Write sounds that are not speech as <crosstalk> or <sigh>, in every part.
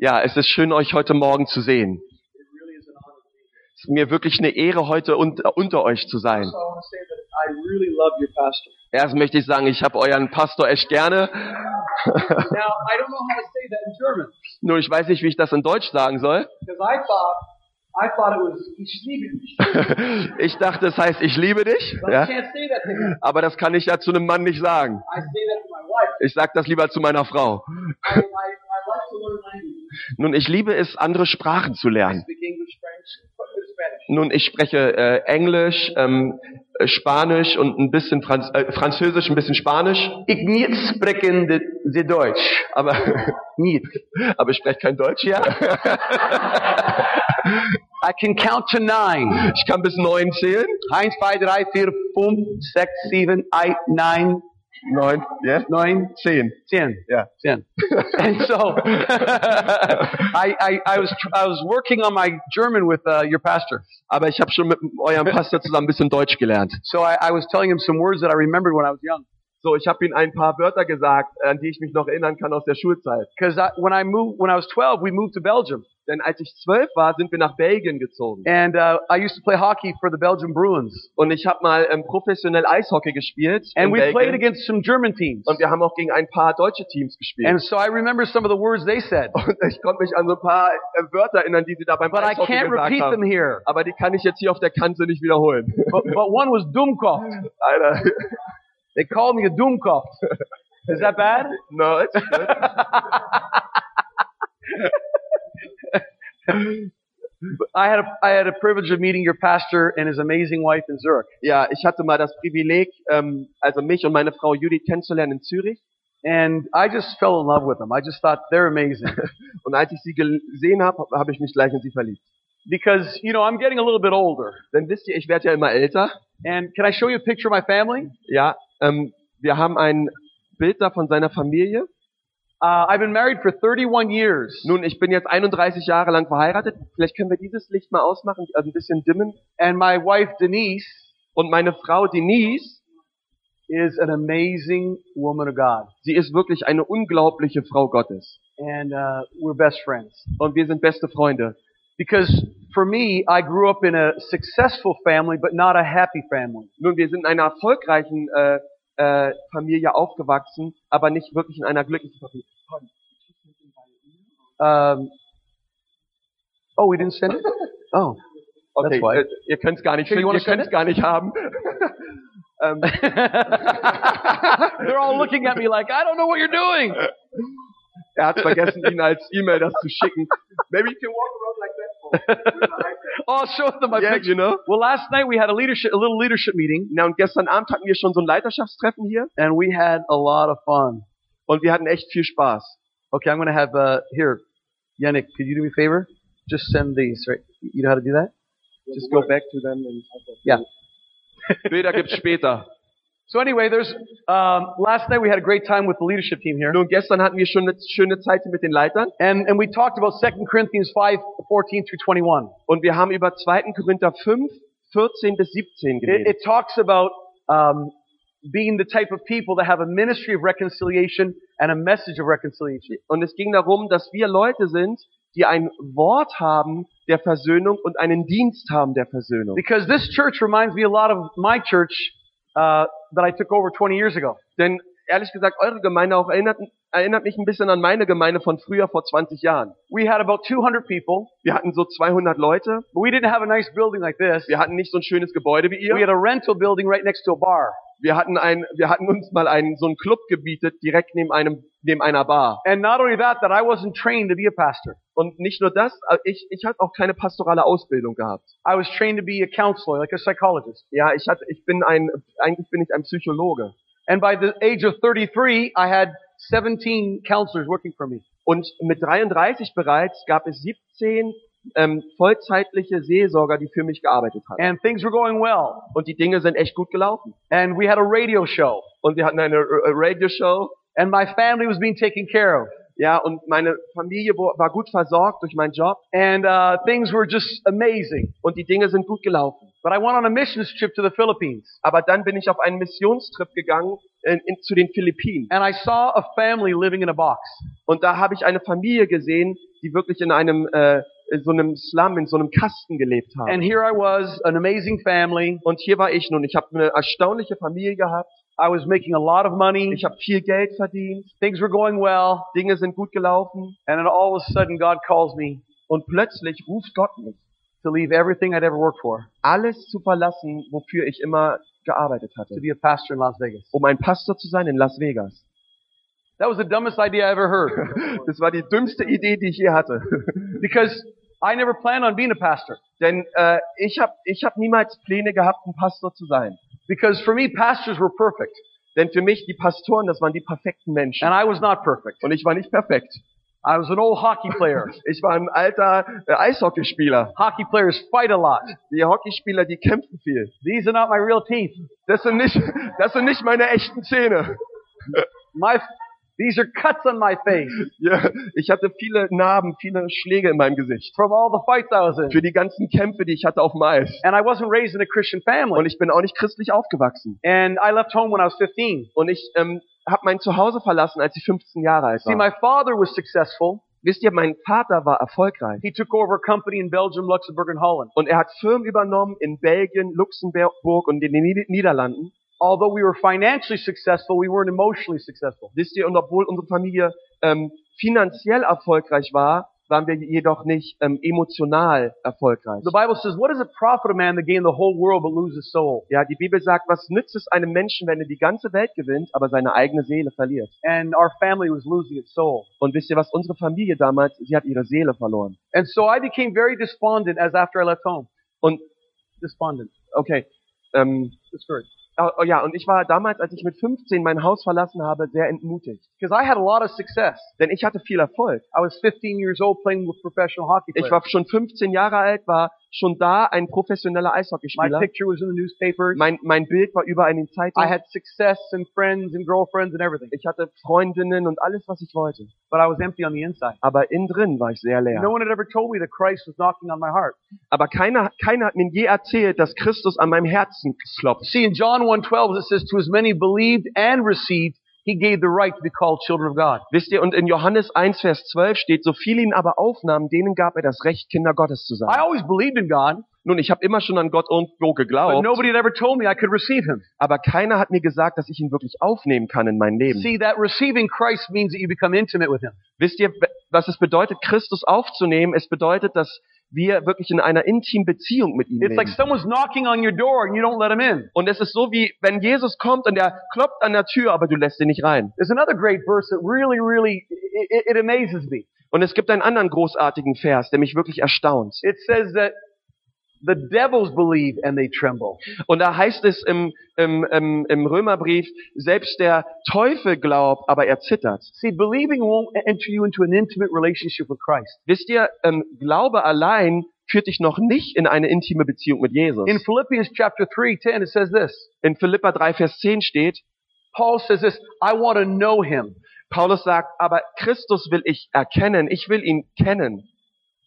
Ja, es ist schön, euch heute Morgen zu sehen. Es ist mir wirklich eine Ehre, heute un unter euch zu sein. Also. Erst möchte ich sagen, ich habe euren Pastor echt gerne. <laughs> Nur ich weiß nicht, wie ich das in Deutsch sagen soll. <laughs> <laughs> ich dachte, es heißt, ich liebe dich. Ja? Aber das kann ich ja zu einem Mann nicht sagen. Ich sage das lieber zu meiner Frau. Nun, ich liebe es, andere Sprachen zu lernen. Nun, ich spreche äh, Englisch, ähm, äh, Spanisch und ein bisschen Franz äh, Französisch, ein bisschen Spanisch. Ik niet spreken de, de Deutsch. Aber, <laughs> Niet. aber ich spreche kein Deutsch, ja. I can count to nine. Ich kann bis neun zählen. 1, 2, 3, 4, 5, 6, 7, 8, 9, Neun, ja? 9, Zehn. 10. Ja. 10. <laughs> And so, <laughs> I, I, I was, I was working on my German with uh, your pastor. Aber ich habe schon mit eurem Pastor zusammen ein bisschen Deutsch gelernt. So I, I was telling him some words that I remembered when I was young. So, ich habe ihm ein paar Wörter gesagt, an die ich mich noch erinnern kann aus der Schulzeit. Because I, when I moved, when I was 12, we moved to Belgium. Denn als ich zwölf war, sind wir nach Belgien gezogen. And uh, I used to play hockey for the Belgian Bruins. Und ich habe mal ähm, professionell Eishockey gespielt. And in we played Belgien. against some German teams. Und wir haben auch gegen ein paar deutsche Teams gespielt. And so I remember some of the words they said. Und ich konnte mich an so ein paar äh, Wörter erinnern, die sie da beim But I Eishockey can't gesagt repeat them haben. here. Aber die kann ich jetzt hier auf der Kante nicht wiederholen. But, but one was Dummkopf. Alter. They called me a Dummkopf. <laughs> Is that bad? No, it's good. <laughs> I had a, I had a privilege of meeting your pastor and his amazing wife in Zurich. Ja, ich hatte mal das Privileg, ähm, also mich und meine Frau Judith kennenzulernen in Zürich. And I just fell in love with them. I just thought they're amazing. <laughs> Und als ich sie gesehen habe, habe ich mich gleich in sie verliebt. Because, you know, I'm getting a little bit older. Denn wisst ihr, ich werde ja immer älter. And can I show you a picture of my family? Ja, ähm, wir haben ein Bild da von seiner Familie. Uh, I've been married for 31 years. Nun, ich bin jetzt 31 Jahre lang verheiratet. Vielleicht können wir dieses Licht mal ausmachen, also ein bisschen dimmen. And my wife, Denise, Und meine Frau Denise, is an amazing woman of God. sie ist wirklich eine unglaubliche Frau Gottes. And uh, we're best friends. Und wir sind beste Freunde. Because for me, I grew up in a successful family, but not a happy family. Nun, wir sind in einer erfolgreichen äh, äh, Familie aufgewachsen, aber nicht wirklich in einer glücklichen Familie. Um, oh, we didn't send it? Oh. <laughs> Okay, äh, ihr könnt es gar nicht Here, you finden, ihr könnt es gar nicht haben. <laughs> ähm, They're all looking at me like, I don't know what you're doing. er hat vergessen, Ihnen als E-Mail das zu schicken. <laughs> Maybe you can walk around like. Oh, <laughs> I'll show them my Yeah, picture. you know. Well, last night we had a leadership, a little leadership meeting, Na, und gestern Abend hatten wir schon so ein Leiterschaftstreffen hier and we had a lot of fun. und wir hatten echt viel Spaß. Okay, I'm going to have, uh, here, Yannick, could you do me a favor? Just send these, right? You know how to do that? Just go back to them. And Yeah. Bilder gibt's später. So anyway, there's, um, last night we had a great time with the leadership team here. Nun, gestern hatten wir schon eine schöne Zeit mit den Leitern And, and we talked about 2 Corinthians 5, 14 through 21. und wir haben über 2. Korinther 5, 14 bis 17 It, geredet. it talks about, um, being the type of people that have a ministry of reconciliation and a message of reconciliation. Und es ging darum, dass wir Leute sind, die ein Wort haben der Versöhnung und einen Dienst haben der Versöhnung. Because this church reminds me a lot of my church uh, that I took over 20 years ago. Denn ehrlich gesagt, eure Gemeinde auch erinnert, erinnert mich ein bisschen an meine Gemeinde von früher vor 20 Jahren. We had about 200 people, Wir hatten so 200 Leute. but we didn't have a nice building like this. Wir hatten nicht so ein schönes Gebäude wie ihr. We had a rental building right next to a bar. Wir hatten ein, wir hatten uns mal einen, so einen Club gebietet, direkt neben einem, neben einer Bar. And not only that, that I wasn't trained to be a pastor. Und nicht nur das, ich, ich hatte auch keine pastorale Ausbildung gehabt. I was trained to be a counselor, like a psychologist. Ja, ich hatte, ich bin ein, eigentlich bin ich ein Psychologe. And by the age of 33, I had 17 counselors working for me. Und mit 33 bereits gab es 17 ähm, vollzeitliche Seelsorger, die für mich gearbeitet haben. And things were going well. Und die Dinge sind echt gut gelaufen. And we had a radio show. Und wir hatten eine äh, Radioshow. And my family was being taken care of. Ja, und meine Familie war gut versorgt durch meinen Job. And uh, things were just amazing. Und die Dinge sind gut gelaufen. But I went on a missions trip to the Philippines. Aber dann bin ich auf einen Missionstrip gegangen in, in, zu den Philippinen. And I saw a family living in a box. Und da habe ich eine Familie gesehen, die wirklich in einem äh, in so einem Slum, in so einem Kasten gelebt haben. And here I was, an amazing family. Und hier war ich nun. Ich habe eine erstaunliche Familie gehabt. I was making a lot of money. Ich habe viel Geld verdient. Things were going well. Dinge sind gut gelaufen. And then all of a sudden God calls me Und plötzlich ruft Gott mich, to leave everything I'd ever worked for alles zu verlassen, wofür ich immer gearbeitet hatte, to be a pastor in Las Vegas. um ein Pastor zu sein in Las Vegas. That was the dumbest idea I ever heard. <laughs> Das war die dümmste Idee, die ich je hatte. because I never planned on being a pastor. Denn äh, ich habe ich hab niemals Pläne gehabt, ein Pastor zu sein. Because for me, pastors were perfect. Denn für mich, die Pastoren, das waren die perfekten Menschen. And I was not perfect. Und ich war nicht perfekt. I was an old hockey player. <laughs> Ich war ein alter äh, Eishockeyspieler. hockey players fight a lot. Die Hockeyspieler, die kämpfen viel. These are not my real teeth. Das sind nicht, <laughs> das sind nicht meine echten Zähne. My, these are cuts on my face <laughs> Ja, ich hatte viele Narben, viele Schläge in meinem Gesicht. from all the fights I was in. Für die ganzen Kämpfe, die ich hatte auf dem Eis. And I wasn't raised in a Christian Und family. ich bin auch nicht christlich aufgewachsen. And I left home when I was 15. Und ich ähm, habe mein Zuhause verlassen, als ich 15 Jahre alt See, war. my father was successful. Wisst ihr, mein Vater war erfolgreich. He took over a company in Belgium, Luxembourg, and Holland. Und er hat Firmen übernommen in Belgien, Luxemburg und in den Nied- Niederlanden. Although we were financially successful, we weren't emotionally successful. Wisst ihr, und obwohl unsere Familie ähm, finanziell erfolgreich war, waren wir jedoch nicht ähm, emotional erfolgreich. The Bible says, what does it profit a man to gain the whole world but lose his soul? Ja, die Bibel sagt, was nützt es einem Menschen, wenn er die ganze Welt gewinnt, aber seine eigene Seele verliert? And our family was losing its soul. Und wisst ihr was, unsere Familie damals, sie hat ihre Seele verloren. And so I became very despondent as after I left home. Und, Despondent. okay, ähm, Discouraged. Oh, oh ja, und ich war damals, als ich mit 15 mein Haus verlassen habe, sehr entmutigt. Because I had a lot of success. Denn ich hatte viel Erfolg. I was 15 years old playing with professional hockey Ich war schon 15 Jahre alt, war schon da ein professioneller My Eishockeyspieler. picture was in the newspapers. Mein, mein Bild war überall in den I Zeitungen. had success and friends and girlfriends and everything. Ich hatte Freundinnen und alles, was ich wollte. But I was empty on the inside. Aber innen drin war ich sehr leer. No one had ever told me that Christ was knocking on my heart. Aber keiner, keiner hat mir je erzählt, dass Christus an meinem Herzen klopft. See, in John 1.12 it says, To as many believed and received, he gave the right to be called children of God. Wisst ihr, und in Johannes 1, Vers 12 steht, so viele ihn aber aufnahmen, denen gab er das Recht, Kinder Gottes zu I sein. always believed in God, Nun, ich habe immer schon an Gott irgendwo but geglaubt, nobody had ever told me I could receive him. aber keiner hat mir gesagt, dass ich ihn wirklich aufnehmen kann in mein Leben. See, that receiving Christ means that you become intimate with him. Wisst ihr, was es bedeutet, Christus aufzunehmen? Es bedeutet, dass wir wirklich in einer intimen Beziehung mit ihm It's like leben. someone's knocking on your door and you don't let him in. Und es ist so wie, wenn Jesus kommt und er klopft an der Tür, aber du lässt ihn nicht rein. There's another great verse that really, really, it, it- it amazes me. Und es gibt einen anderen großartigen Vers, der mich wirklich erstaunt. It says that the devils believe and they tremble. Und da heißt es im, im, im, im Römerbrief, selbst der Teufel glaubt, aber er zittert. See, believing won't enter you into an intimate relationship with Christ. Wisst ihr, ähm, Glaube allein führt dich noch nicht in eine intime Beziehung mit Jesus. In Philippians chapter 3:10 it says this. In Philippa 3, Vers 10 steht, Paul says this, I want to know him. Paulus sagt, aber Christus will ich erkennen, ich will ihn kennen.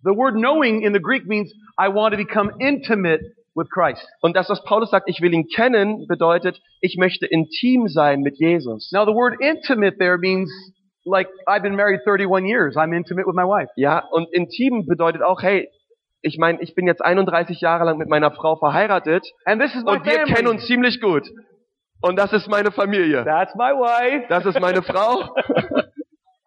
The word knowing in the Greek means I want to become intimate with Christ. Und das, was Paulus sagt, ich will ihn kennen, bedeutet, ich möchte intim sein mit Jesus. Now the word intimate there means like I've been married 31 years. I'm intimate with my wife. Ja, und intim bedeutet auch, hey, ich meine, ich bin jetzt 31 Jahre lang mit meiner Frau verheiratet And this is my und wir kennen family. uns ziemlich gut. Und das ist meine Familie. That's my wife. Das ist meine <laughs> Frau.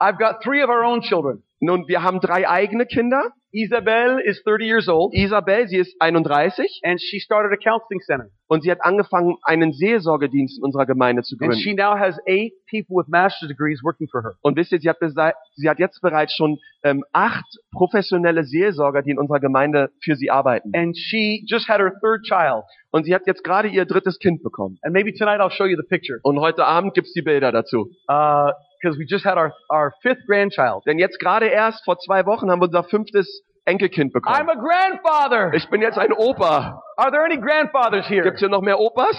I've got three of our own children. Nun, wir haben drei eigene Kinder. Isabel is 30 years old Isabel, sie ist 31 and she started a counseling center. und sie hat angefangen, einen Seelsorgedienst in unserer Gemeinde zu And she gründen. now has eight people with master's degrees working for her. Und wisst ihr, sie hat, sie hat jetzt bereits schon ähm, acht professionelle Seelsorger, die in unserer Gemeinde für sie arbeiten. And she just had her third child. Und sie hat jetzt gerade ihr drittes Kind bekommen. And maybe tonight I'll show you the picture. Und heute Abend gibt's die Bilder dazu. Because we just had our, our fifth grandchild. Denn jetzt gerade erst vor zwei Wochen haben wir unser fünftes Enkelkind I'm bekommen. a grandfather. Ich bin jetzt ein Opa. Are there any grandfathers here? Gibt's hier noch mehr Opas?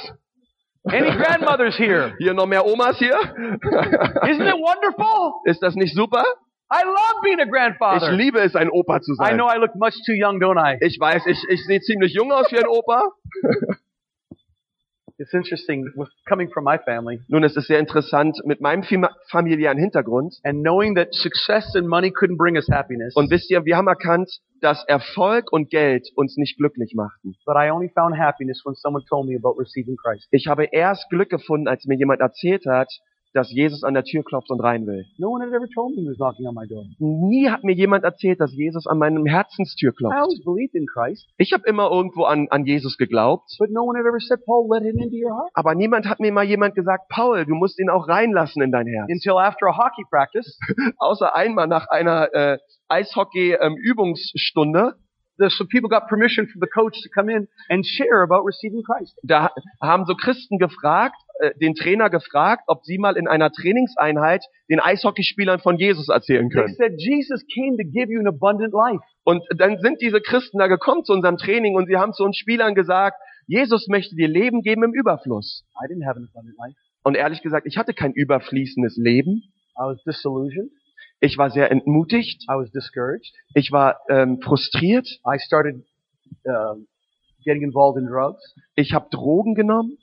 Any grandmothers here? <laughs> Hier noch mehr Omas hier? <laughs> Isn't it wonderful? Ist das nicht super? I love being a Ich grandfather. liebe es, ein Opa zu I sein. know I look much too young, don't I? Ich weiß, ich, ich sehe ziemlich jung aus wie ein Opa. <laughs> It's interesting with coming from my family Nun, es ist sehr interessant mit meinem fam- familiären Hintergrund. and knowing that success and money couldn't bring us happiness. Und wisst ihr, wir haben erkannt, dass Erfolg und Geld uns nicht glücklich machten. But I only found happiness when someone told me about receiving Christ. Ich habe erst Glück gefunden, als mir jemand erzählt hat, dass Jesus an der Tür klopft und rein will. No one had ever told me he was knocking on my door. Nie hat mir jemand erzählt, dass Jesus an meinem Herzenstür I klopft. always believed in Christ, Ich habe immer irgendwo an, an Jesus geglaubt, but no one had ever said, Paul, let him into your heart. aber niemand hat mir mal jemand gesagt, Paul, du musst ihn auch reinlassen in dein Herz. Until after a hockey practice, <laughs> Außer einmal nach einer äh, Eishockey-Übungsstunde, the, so people got permission from the coach to come in and share about receiving Christ. da haben so Christen gefragt, äh, den Trainer gefragt, ob sie mal in einer Trainingseinheit den Eishockeyspielern von Jesus erzählen They können. said, Jesus came to give you an abundant life. Und dann sind diese Christen da gekommen zu unserem Training und sie haben zu uns Spielern gesagt, Jesus möchte dir Leben geben im Überfluss. I didn't have an abundant life. Und ehrlich gesagt, ich hatte kein überfließendes Leben. I was disillusioned. Ich war sehr entmutigt. I was discouraged. Ich war ähm, frustriert. I started um getting involved in drugs. Ich habe Drogen genommen.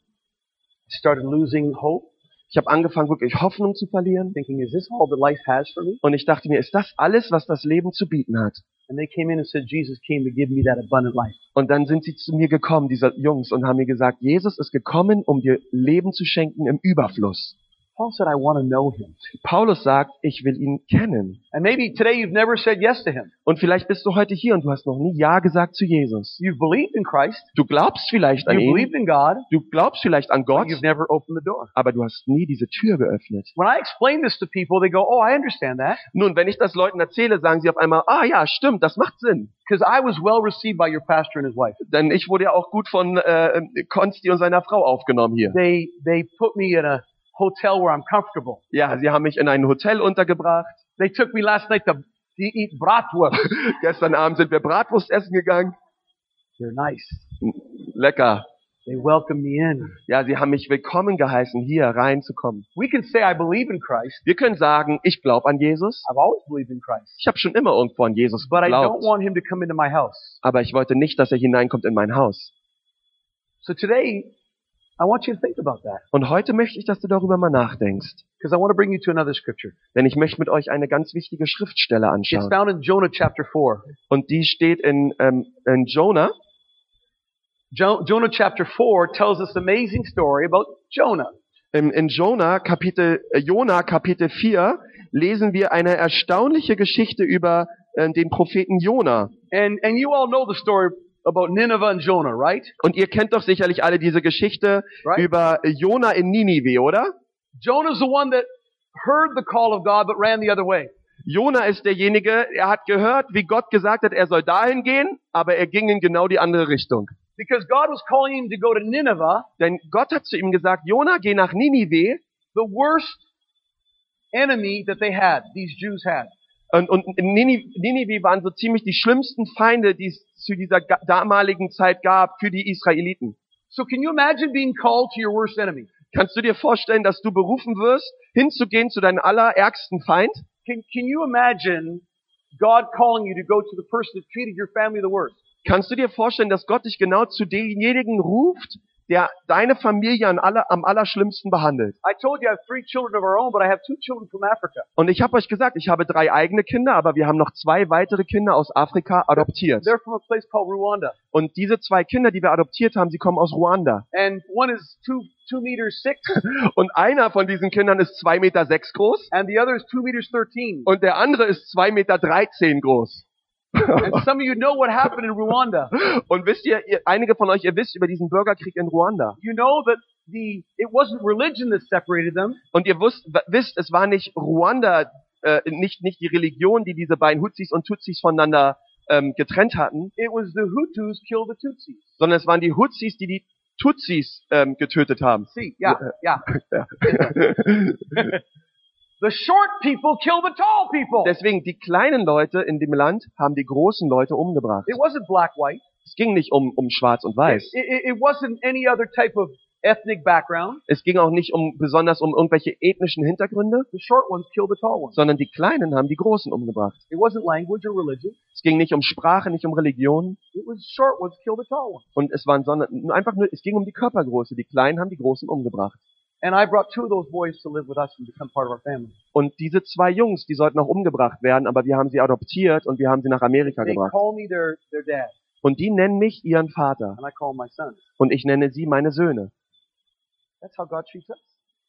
Started losing hope, Ich habe angefangen, wirklich Hoffnung zu verlieren. thinking, is this all that life has for me? Und ich dachte mir, ist das alles, was das Leben zu bieten hat? And they came in and said, Jesus came to give me that abundant life. Und dann sind sie zu mir gekommen, diese Jungs, und haben mir gesagt, Jesus ist gekommen, um dir Leben zu schenken im Überfluss. Paul said, I want to know him. Paulus sagt, ich will ihn kennen. And maybe today you've never said yes to him. Und vielleicht bist du heute hier und du hast noch nie Ja gesagt zu Jesus. You've believed in Christ. Du glaubst vielleicht an You ihn, believed in God. du glaubst vielleicht an Gott, you've never opened the door. aber du hast nie diese Tür geöffnet. When I explain this to people, they go, oh, I understand that. Nun, wenn ich das Leuten erzähle, sagen sie auf einmal, ah ja, stimmt, das macht Sinn. Because I was well received by your pastor and his wife. Denn ich wurde ja auch gut von äh, Konsti und seiner Frau aufgenommen hier. They, they put me in a hotel where I'm comfortable. Ja, sie haben mich in ein Hotel untergebracht. <laughs> They took me last night to, eat bratwurst. <laughs> Gestern Abend sind wir Bratwurst essen gegangen. They're nice. Lecker. They welcomed me in. Ja, sie haben mich willkommen geheißen, hier reinzukommen. We can say I believe in Christ. Wir können sagen, ich glaube an Jesus. I've always believed in Christ. Ich habe schon immer irgendwo an Jesus But I don't geglaubt. want him to come into my house. Aber ich wollte nicht, dass er hineinkommt in mein Haus. So today, Und heute möchte ich, dass du darüber mal nachdenkst. Because I want to bring you to another scripture. Denn ich möchte mit euch eine ganz wichtige Schriftstelle It's anschauen. found in Jonah chapter 4. Und die steht in, ähm, in Jonah. Jo- Jonah chapter 4 tells us an amazing story about Jonah. In, in Jonah Kapitel, äh, Jonah Kapitel 4 lesen wir eine erstaunliche Geschichte über äh, den Propheten Jonah. And, and you all know the story about Nineveh and Jonah, right? Und ihr kennt doch sicherlich alle diese Geschichte Right. über Jonah in Ninive, oder? Jonah's the one that heard the call of God but ran the other way. Jonah ist derjenige, er hat gehört, wie Gott gesagt hat, er soll dahin gehen, aber er ging in genau die andere Richtung. Because God was calling him to go to Nineveh, Denn Gott hat zu ihm gesagt, Jonah, geh nach Ninive. the worst enemy that they had, these Jews had. Und, und in Ninive, waren so ziemlich die schlimmsten Feinde, die es zu dieser damaligen Zeit gab für die Israeliten. So can you imagine being called to your worst enemy? Kannst du dir vorstellen, dass du berufen wirst, hinzugehen zu deinem allerärgsten Feind? Can, can you imagine God calling you to go to the person that treated your family the worst? Kannst du dir vorstellen, dass Gott dich genau zu demjenigen ruft, der deine Familie am, aller, am allerschlimmsten behandelt? I told you I have three children of our own, but I have two children from Africa. Und ich habe euch gesagt, ich habe drei eigene Kinder, aber wir haben noch zwei weitere Kinder aus Afrika adoptiert. They're from a place called Rwanda. Und diese zwei Kinder, die wir adoptiert haben, sie kommen aus Ruanda. And one is two, two meters six, <laughs> Und einer von diesen Kindern ist zwei Meter sechs groß and the other is two meters 13. und der andere ist zwei Meter dreizehn groß. And some of you know what happened in Rwanda. <laughs> Und wisst ihr, ihr, einige von euch, ihr wisst über diesen Bürgerkrieg in Ruanda. You know that the, it wasn't religion that separated them. Und ihr wusst, wisst, es war nicht Ruanda, äh, nicht, nicht die Religion, die diese beiden Hutsis und Tutsis voneinander ähm, getrennt hatten, It was the Hutus killed the Tutsis. sondern es waren die Hutsis, die die Tutsis ähm, getötet haben. See, <laughs> yeah, <laughs> yeah. The short people kill the tall people. Deswegen, die kleinen Leute in dem Land haben die großen Leute umgebracht. It wasn't black white. Es ging nicht um, um schwarz und weiß. It, it, it wasn't any other type of ethnic background. Es ging auch nicht um besonders um irgendwelche ethnischen Hintergründe, The short ones killed the tall ones. sondern die Kleinen haben die Großen umgebracht. It wasn't language or religion. Es ging nicht um Sprache, nicht um Religion It was short ones killed the tall ones. und es waren sondern einfach nur, es ging um die Körpergröße. Die Kleinen haben die Großen umgebracht. And I brought two of those boys to live with us and become part of our family. Und diese zwei Jungs, die sollten auch umgebracht werden, aber wir haben sie adoptiert und wir haben sie nach Amerika They gebracht. call me their, their dad, Und die nennen mich ihren Vater and I call my son. und ich nenne sie meine Söhne. That's how God treats us.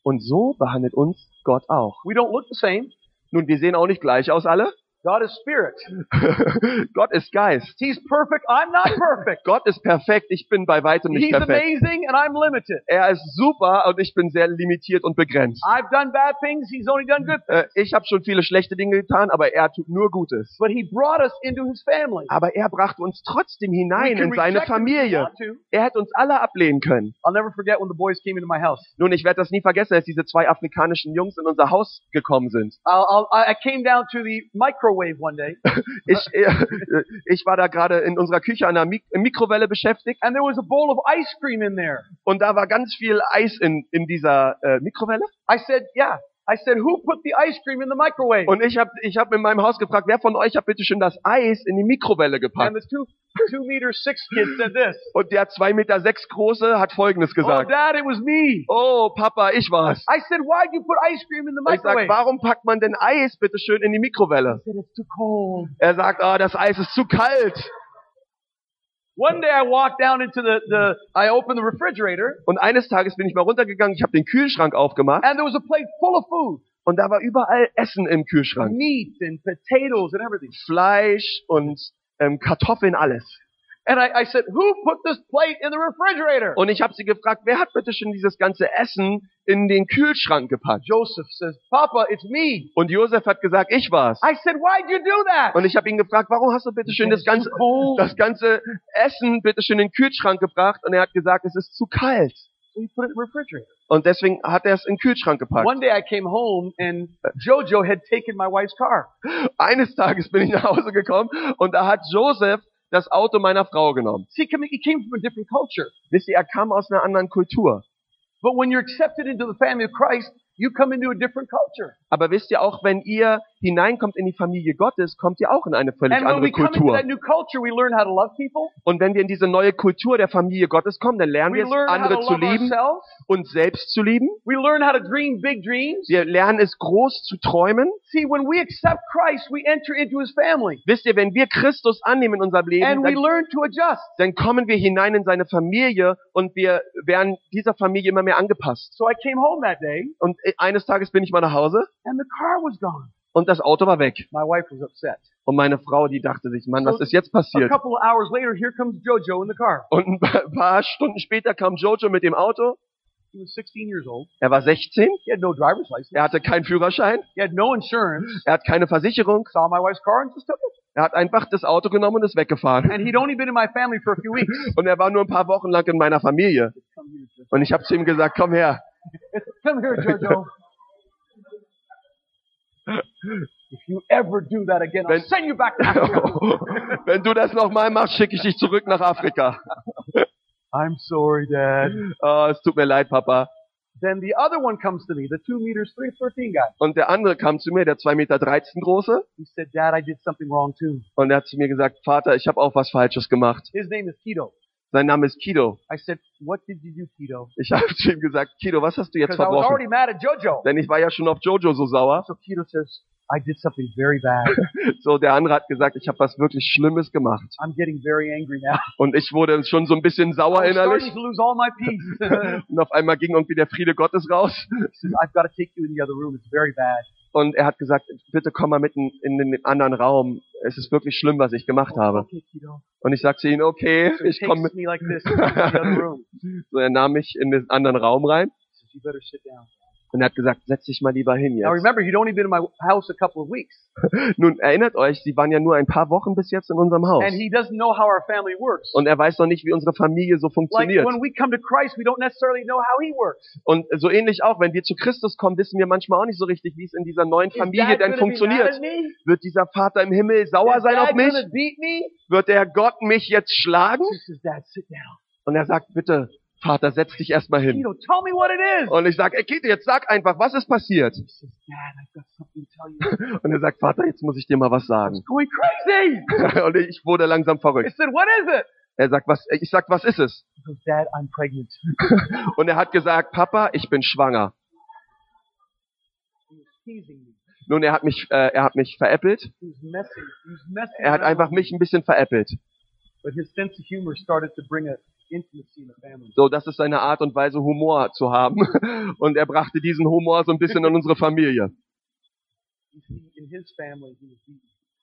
Und so behandelt uns Gott auch. We don't look the same. Nun, wir sehen auch nicht gleich aus alle. God is spirit. <laughs> Gott ist Geist. He's perfect. I'm not perfect. <laughs> Gott ist perfekt. Ich bin bei weitem nicht He's perfekt. amazing and I'm limited. Er ist super und ich bin sehr limitiert und begrenzt. I've done bad things. He's only done good things. Äh, ich habe schon viele schlechte Dinge getan, aber er tut nur Gutes. But he brought us into his family. Aber er brachte uns trotzdem hinein in seine Familie. Er hätte uns alle ablehnen können. I'll never forget when the boys came into my house. Nun, ich werde das nie vergessen, als diese zwei afrikanischen Jungs in unser Haus gekommen sind. I'll, I'll, I came down to the microwave one day, <laughs> Ich, äh, ich war da gerade in unserer Küche an der Mik Mikrowelle beschäftigt and there was a bowl of ice cream in there. und da war ganz viel Eis in, in dieser äh, Mikrowelle. I said, yeah. I said, who put the ice cream in the microwave? Und ich habe ich hab in meinem Haus gefragt, wer von euch hat bitte schön das Eis in die Mikrowelle And gepackt? the two, two meter six kid said this. Und der zwei Meter sechs große hat Folgendes Oh, gesagt. dad, it was me. Oh, Papa, ich war's. I said, why'd you put ice cream in the Und ich sag, microwave? warum packt man denn Eis bitte schön in die Mikrowelle? I said, it's too cold. Er sagt, ah, das Eis ist zu kalt. One day I walked down into the, the I opened the refrigerator Und eines Tages bin ich mal runtergegangen, ich habe den Kühlschrank aufgemacht and there was a plate full of food. und da war überall Essen im Kühlschrank. Meat and potatoes and everything. Fleisch und ähm, Kartoffeln, alles. And I, I said, who put this plate in the refrigerator? Und ich habe sie gefragt, wer hat bitte schon dieses ganze Essen in den Kühlschrank gepackt? Joseph says, Papa, it's me. Und Josef hat gesagt, ich war's. I said, why'd you do that? Und ich habe ihn gefragt, warum hast du bitte schön das ganze, das ganze Essen bitte schön in den Kühlschrank gebracht? Und er hat gesagt, es ist zu kalt. So he put it in the refrigerator. Und deswegen hat er es in den Kühlschrank gepackt. One day I came home and Jojo had taken my wife's car. Eines Tages bin ich nach Hause gekommen und da hat Josef das Auto meiner Frau genommen. See, he came from a different culture. Wisst ihr, er kam aus einer anderen Kultur. But when you're accepted into the family of Christ, you come into a different culture. Aber wisst ihr auch, wenn ihr hineinkommt in die Familie Gottes, kommt ihr auch in eine völlig And andere Kultur. culture. Und wenn wir in diese neue Kultur der Familie Gottes kommen, dann lernen wir es, andere zu lieben, uns selbst zu lieben. Wir lernen es groß zu träumen. See, when we accept Christ, we enter into His family. Wisst ihr, wenn wir Christus annehmen in unserem Leben, And we dann, learn to adjust. dann kommen wir hinein in seine Familie und wir werden dieser Familie immer mehr angepasst. So I came home that day, Und eines Tages bin ich mal nach Hause and the car was gone. Und das Auto war weg. My wife was upset. Und meine Frau, die dachte sich, Mann, was ist jetzt A passiert? couple of hours later, here comes Jojo in the car. Und ein paar- Stunden später kam Jojo mit dem Auto. He was 16 years old. Er war 16, He had no driver's license. er hatte keinen Führerschein, He had no insurance. er hat keine Versicherung. Saw my wife's car and just took it. Er hat einfach das Auto genommen und ist weggefahren. And he'd only been in my family for a few weeks. <laughs> Und er war nur ein paar Wochen lang in meiner Familie. Und ich habe zu ihm gesagt, komm her. <laughs> Come here, Jojo. If you ever do that again, I'll Wenn- send you back to Africa. <laughs> Wenn du das nochmal machst, schicke ich dich zurück nach Afrika. I'm sorry, Dad. Oh, es tut mir leid, Papa. Then the other one comes to me, the two meters, three thirteen guy. Und der andere kam zu mir, der 2,13 Meter große. He said, Dad, I did something wrong too. Und er hat zu mir gesagt, Vater, ich habe auch was Falsches gemacht. His name is Tito. Sein Name ist Kido. I said, What did you do, Tito? Ich habe zu ihm gesagt, Kido, was hast du jetzt verbrochen? Denn ich war ja schon auf Jojo so sauer. So Tito says, I did something very bad. <laughs> So, der andere hat gesagt, ich habe was wirklich Schlimmes gemacht. I'm getting very angry now. Und ich wurde schon so ein bisschen sauer I'm starting innerlich. to lose all my peace. <laughs> Und auf einmal ging irgendwie der Friede Gottes raus. he says, I've got to take you in the other room. It's very bad. Und er hat gesagt, bitte komm mal mitten in den anderen Raum. Es ist wirklich schlimm, was ich gemacht habe. Und ich sagte zu ihm, okay, So he ich komme mit. me like this into the other room. <laughs> So, er nahm mich in den anderen Raum rein says, Und er hat gesagt, setz dich mal lieber hin Now jetzt. remember, he'd only been in my house a couple of weeks. <laughs> Nun, erinnert euch, sie waren ja nur ein paar Wochen bis jetzt in unserem Haus. And he doesn't know how our family works. Und er weiß noch nicht, wie unsere Familie so Like funktioniert. when we come to Christ, we don't necessarily know how he works. Und so ähnlich auch, wenn wir zu Christus kommen, wissen wir manchmal auch nicht so richtig, wie es in dieser neuen Familie denn funktioniert. Wird dieser Vater im Himmel sauer Is sein auf mich? Wird der Gott mich jetzt schlagen? Says, Dad. Und er sagt, bitte, Vater, setz dich erstmal hin. Und ich sag, ey Kito, jetzt sag einfach, was ist passiert? <laughs> Und er sagt, Vater, jetzt muss ich dir mal was sagen. <laughs> Und ich wurde langsam verrückt. Er sagt, was, ich sag, was ist es? He goes, Dad, I'm pregnant. <laughs> Und er hat gesagt, Papa, ich bin schwanger. Nun, er hat mich, äh, er hat mich veräppelt. Er hat einfach mich ein bisschen veräppelt. But his sense of humor started to bring a So, das ist seine Art und Weise, Humor zu haben. <laughs> Und er brachte diesen Humor so ein bisschen in unsere Familie.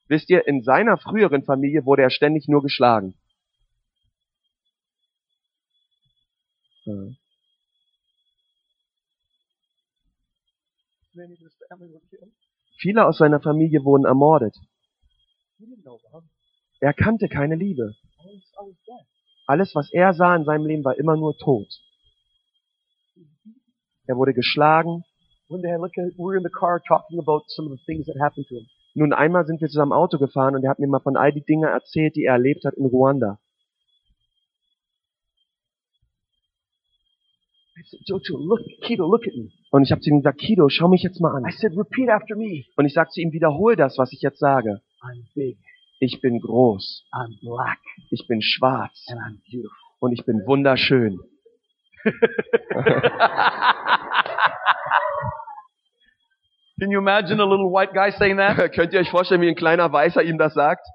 Wisst ihr, in seiner früheren Familie wurde er ständig nur geschlagen. Viele aus seiner Familie wurden ermordet. Er kannte keine Liebe. Alles, was er sah in seinem Leben, war immer nur Tod. Er wurde geschlagen. One day I look at, we were in the car talking about some of the things that happened to him. Nun einmal sind wir zusammen Auto gefahren und er hat mir mal von all die Dinge erzählt, die er erlebt hat in Ruanda. I said, Jojo, look, Kito, look at me. Und ich habe zu ihm gesagt, Kido, schau mich jetzt mal I an. said, repeat after me. Und ich sag zu ihm, wiederhol das, was ich jetzt sage. I'm big. Ich bin groß. I'm black. Ich bin schwarz. And I'm beautiful. Und ich bin wunderschön. <laughs> Can you imagine a little white guy saying that? <laughs> Könnt ihr euch vorstellen, wie ein kleiner Weißer ihm das sagt?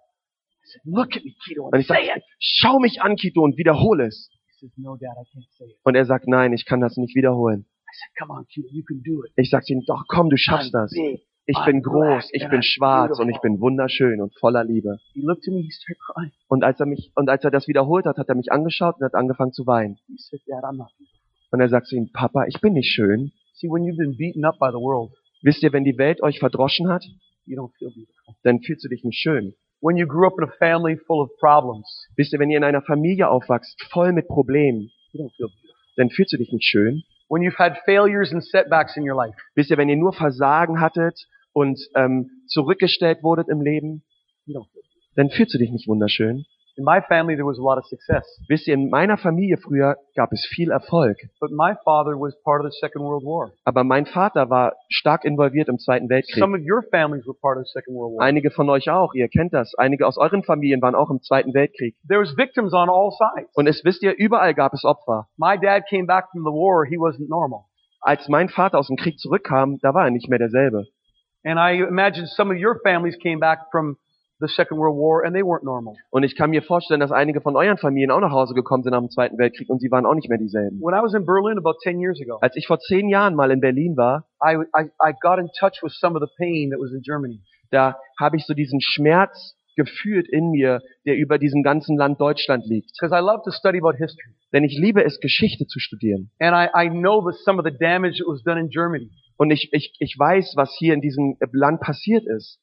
Said, look at me, Kito, Und and ich sag, say it. schau mich an, Kito, und wiederhol es. He says, no, Dad, I can't say it. Und er sagt, nein, ich kann das nicht wiederholen. I said, come on, Kito, you can do it. Ich sag zu ihm, doch komm, du schaffst I'm das. big. Ich bin groß, ich bin schwarz und ich bin wunderschön und voller Liebe. Und als er mich, und als er das wiederholt hat, hat er mich angeschaut und hat angefangen zu weinen. Und er sagt zu ihm, Papa, ich bin nicht schön. See, when you've been beaten up by the world, Wisst ihr, wenn die Welt euch verdroschen hat, dann fühlst du dich nicht schön. When you grew up in a family full of problems, Wisst ihr, wenn ihr in einer Familie aufwachst, voll mit Problemen, dann fühlst du dich nicht schön. When you've had failures and setbacks in your life, Wisst ihr, wenn ihr nur Versagen hattet und ähm, zurückgestellt wurdet im Leben, dann fühlst du dich nicht wunderschön. In my family, there was a lot of success. Wisst ihr, in meiner Familie früher gab es viel Erfolg. But my father was part of the Second World War. Aber mein Vater war stark involviert im Zweiten Weltkrieg. Some of your families were part of the Second World War. Einige von euch auch, ihr kennt das. Einige aus euren Familien waren auch im Zweiten Weltkrieg. There was victims on all sides. Und es wisst ihr, überall gab es Opfer. My dad came back from the war, he wasn't normal. Als mein Vater aus dem Krieg zurückkam, da war er nicht mehr derselbe. And I imagine some of your families came back from the Second World War and they weren't normal. Und ich kann mir vorstellen, dass einige von euren Familien auch nach Hause gekommen sind nach dem Zweiten Weltkrieg und sie waren auch nicht mehr dieselben. When I was in Berlin about 10 years ago, Als ich vor zehn Jahren mal in Berlin war, I, I, I got in touch with some of the pain that was in Germany. da habe ich so diesen Schmerz gefühlt in mir, der über diesem ganzen Land Deutschland liegt. Because I love to study about history. Denn ich liebe es, Geschichte zu studieren. And I, I know that some of the damage that was done in Germany. Und ich, ich, ich weiß, was hier in diesem Land passiert ist.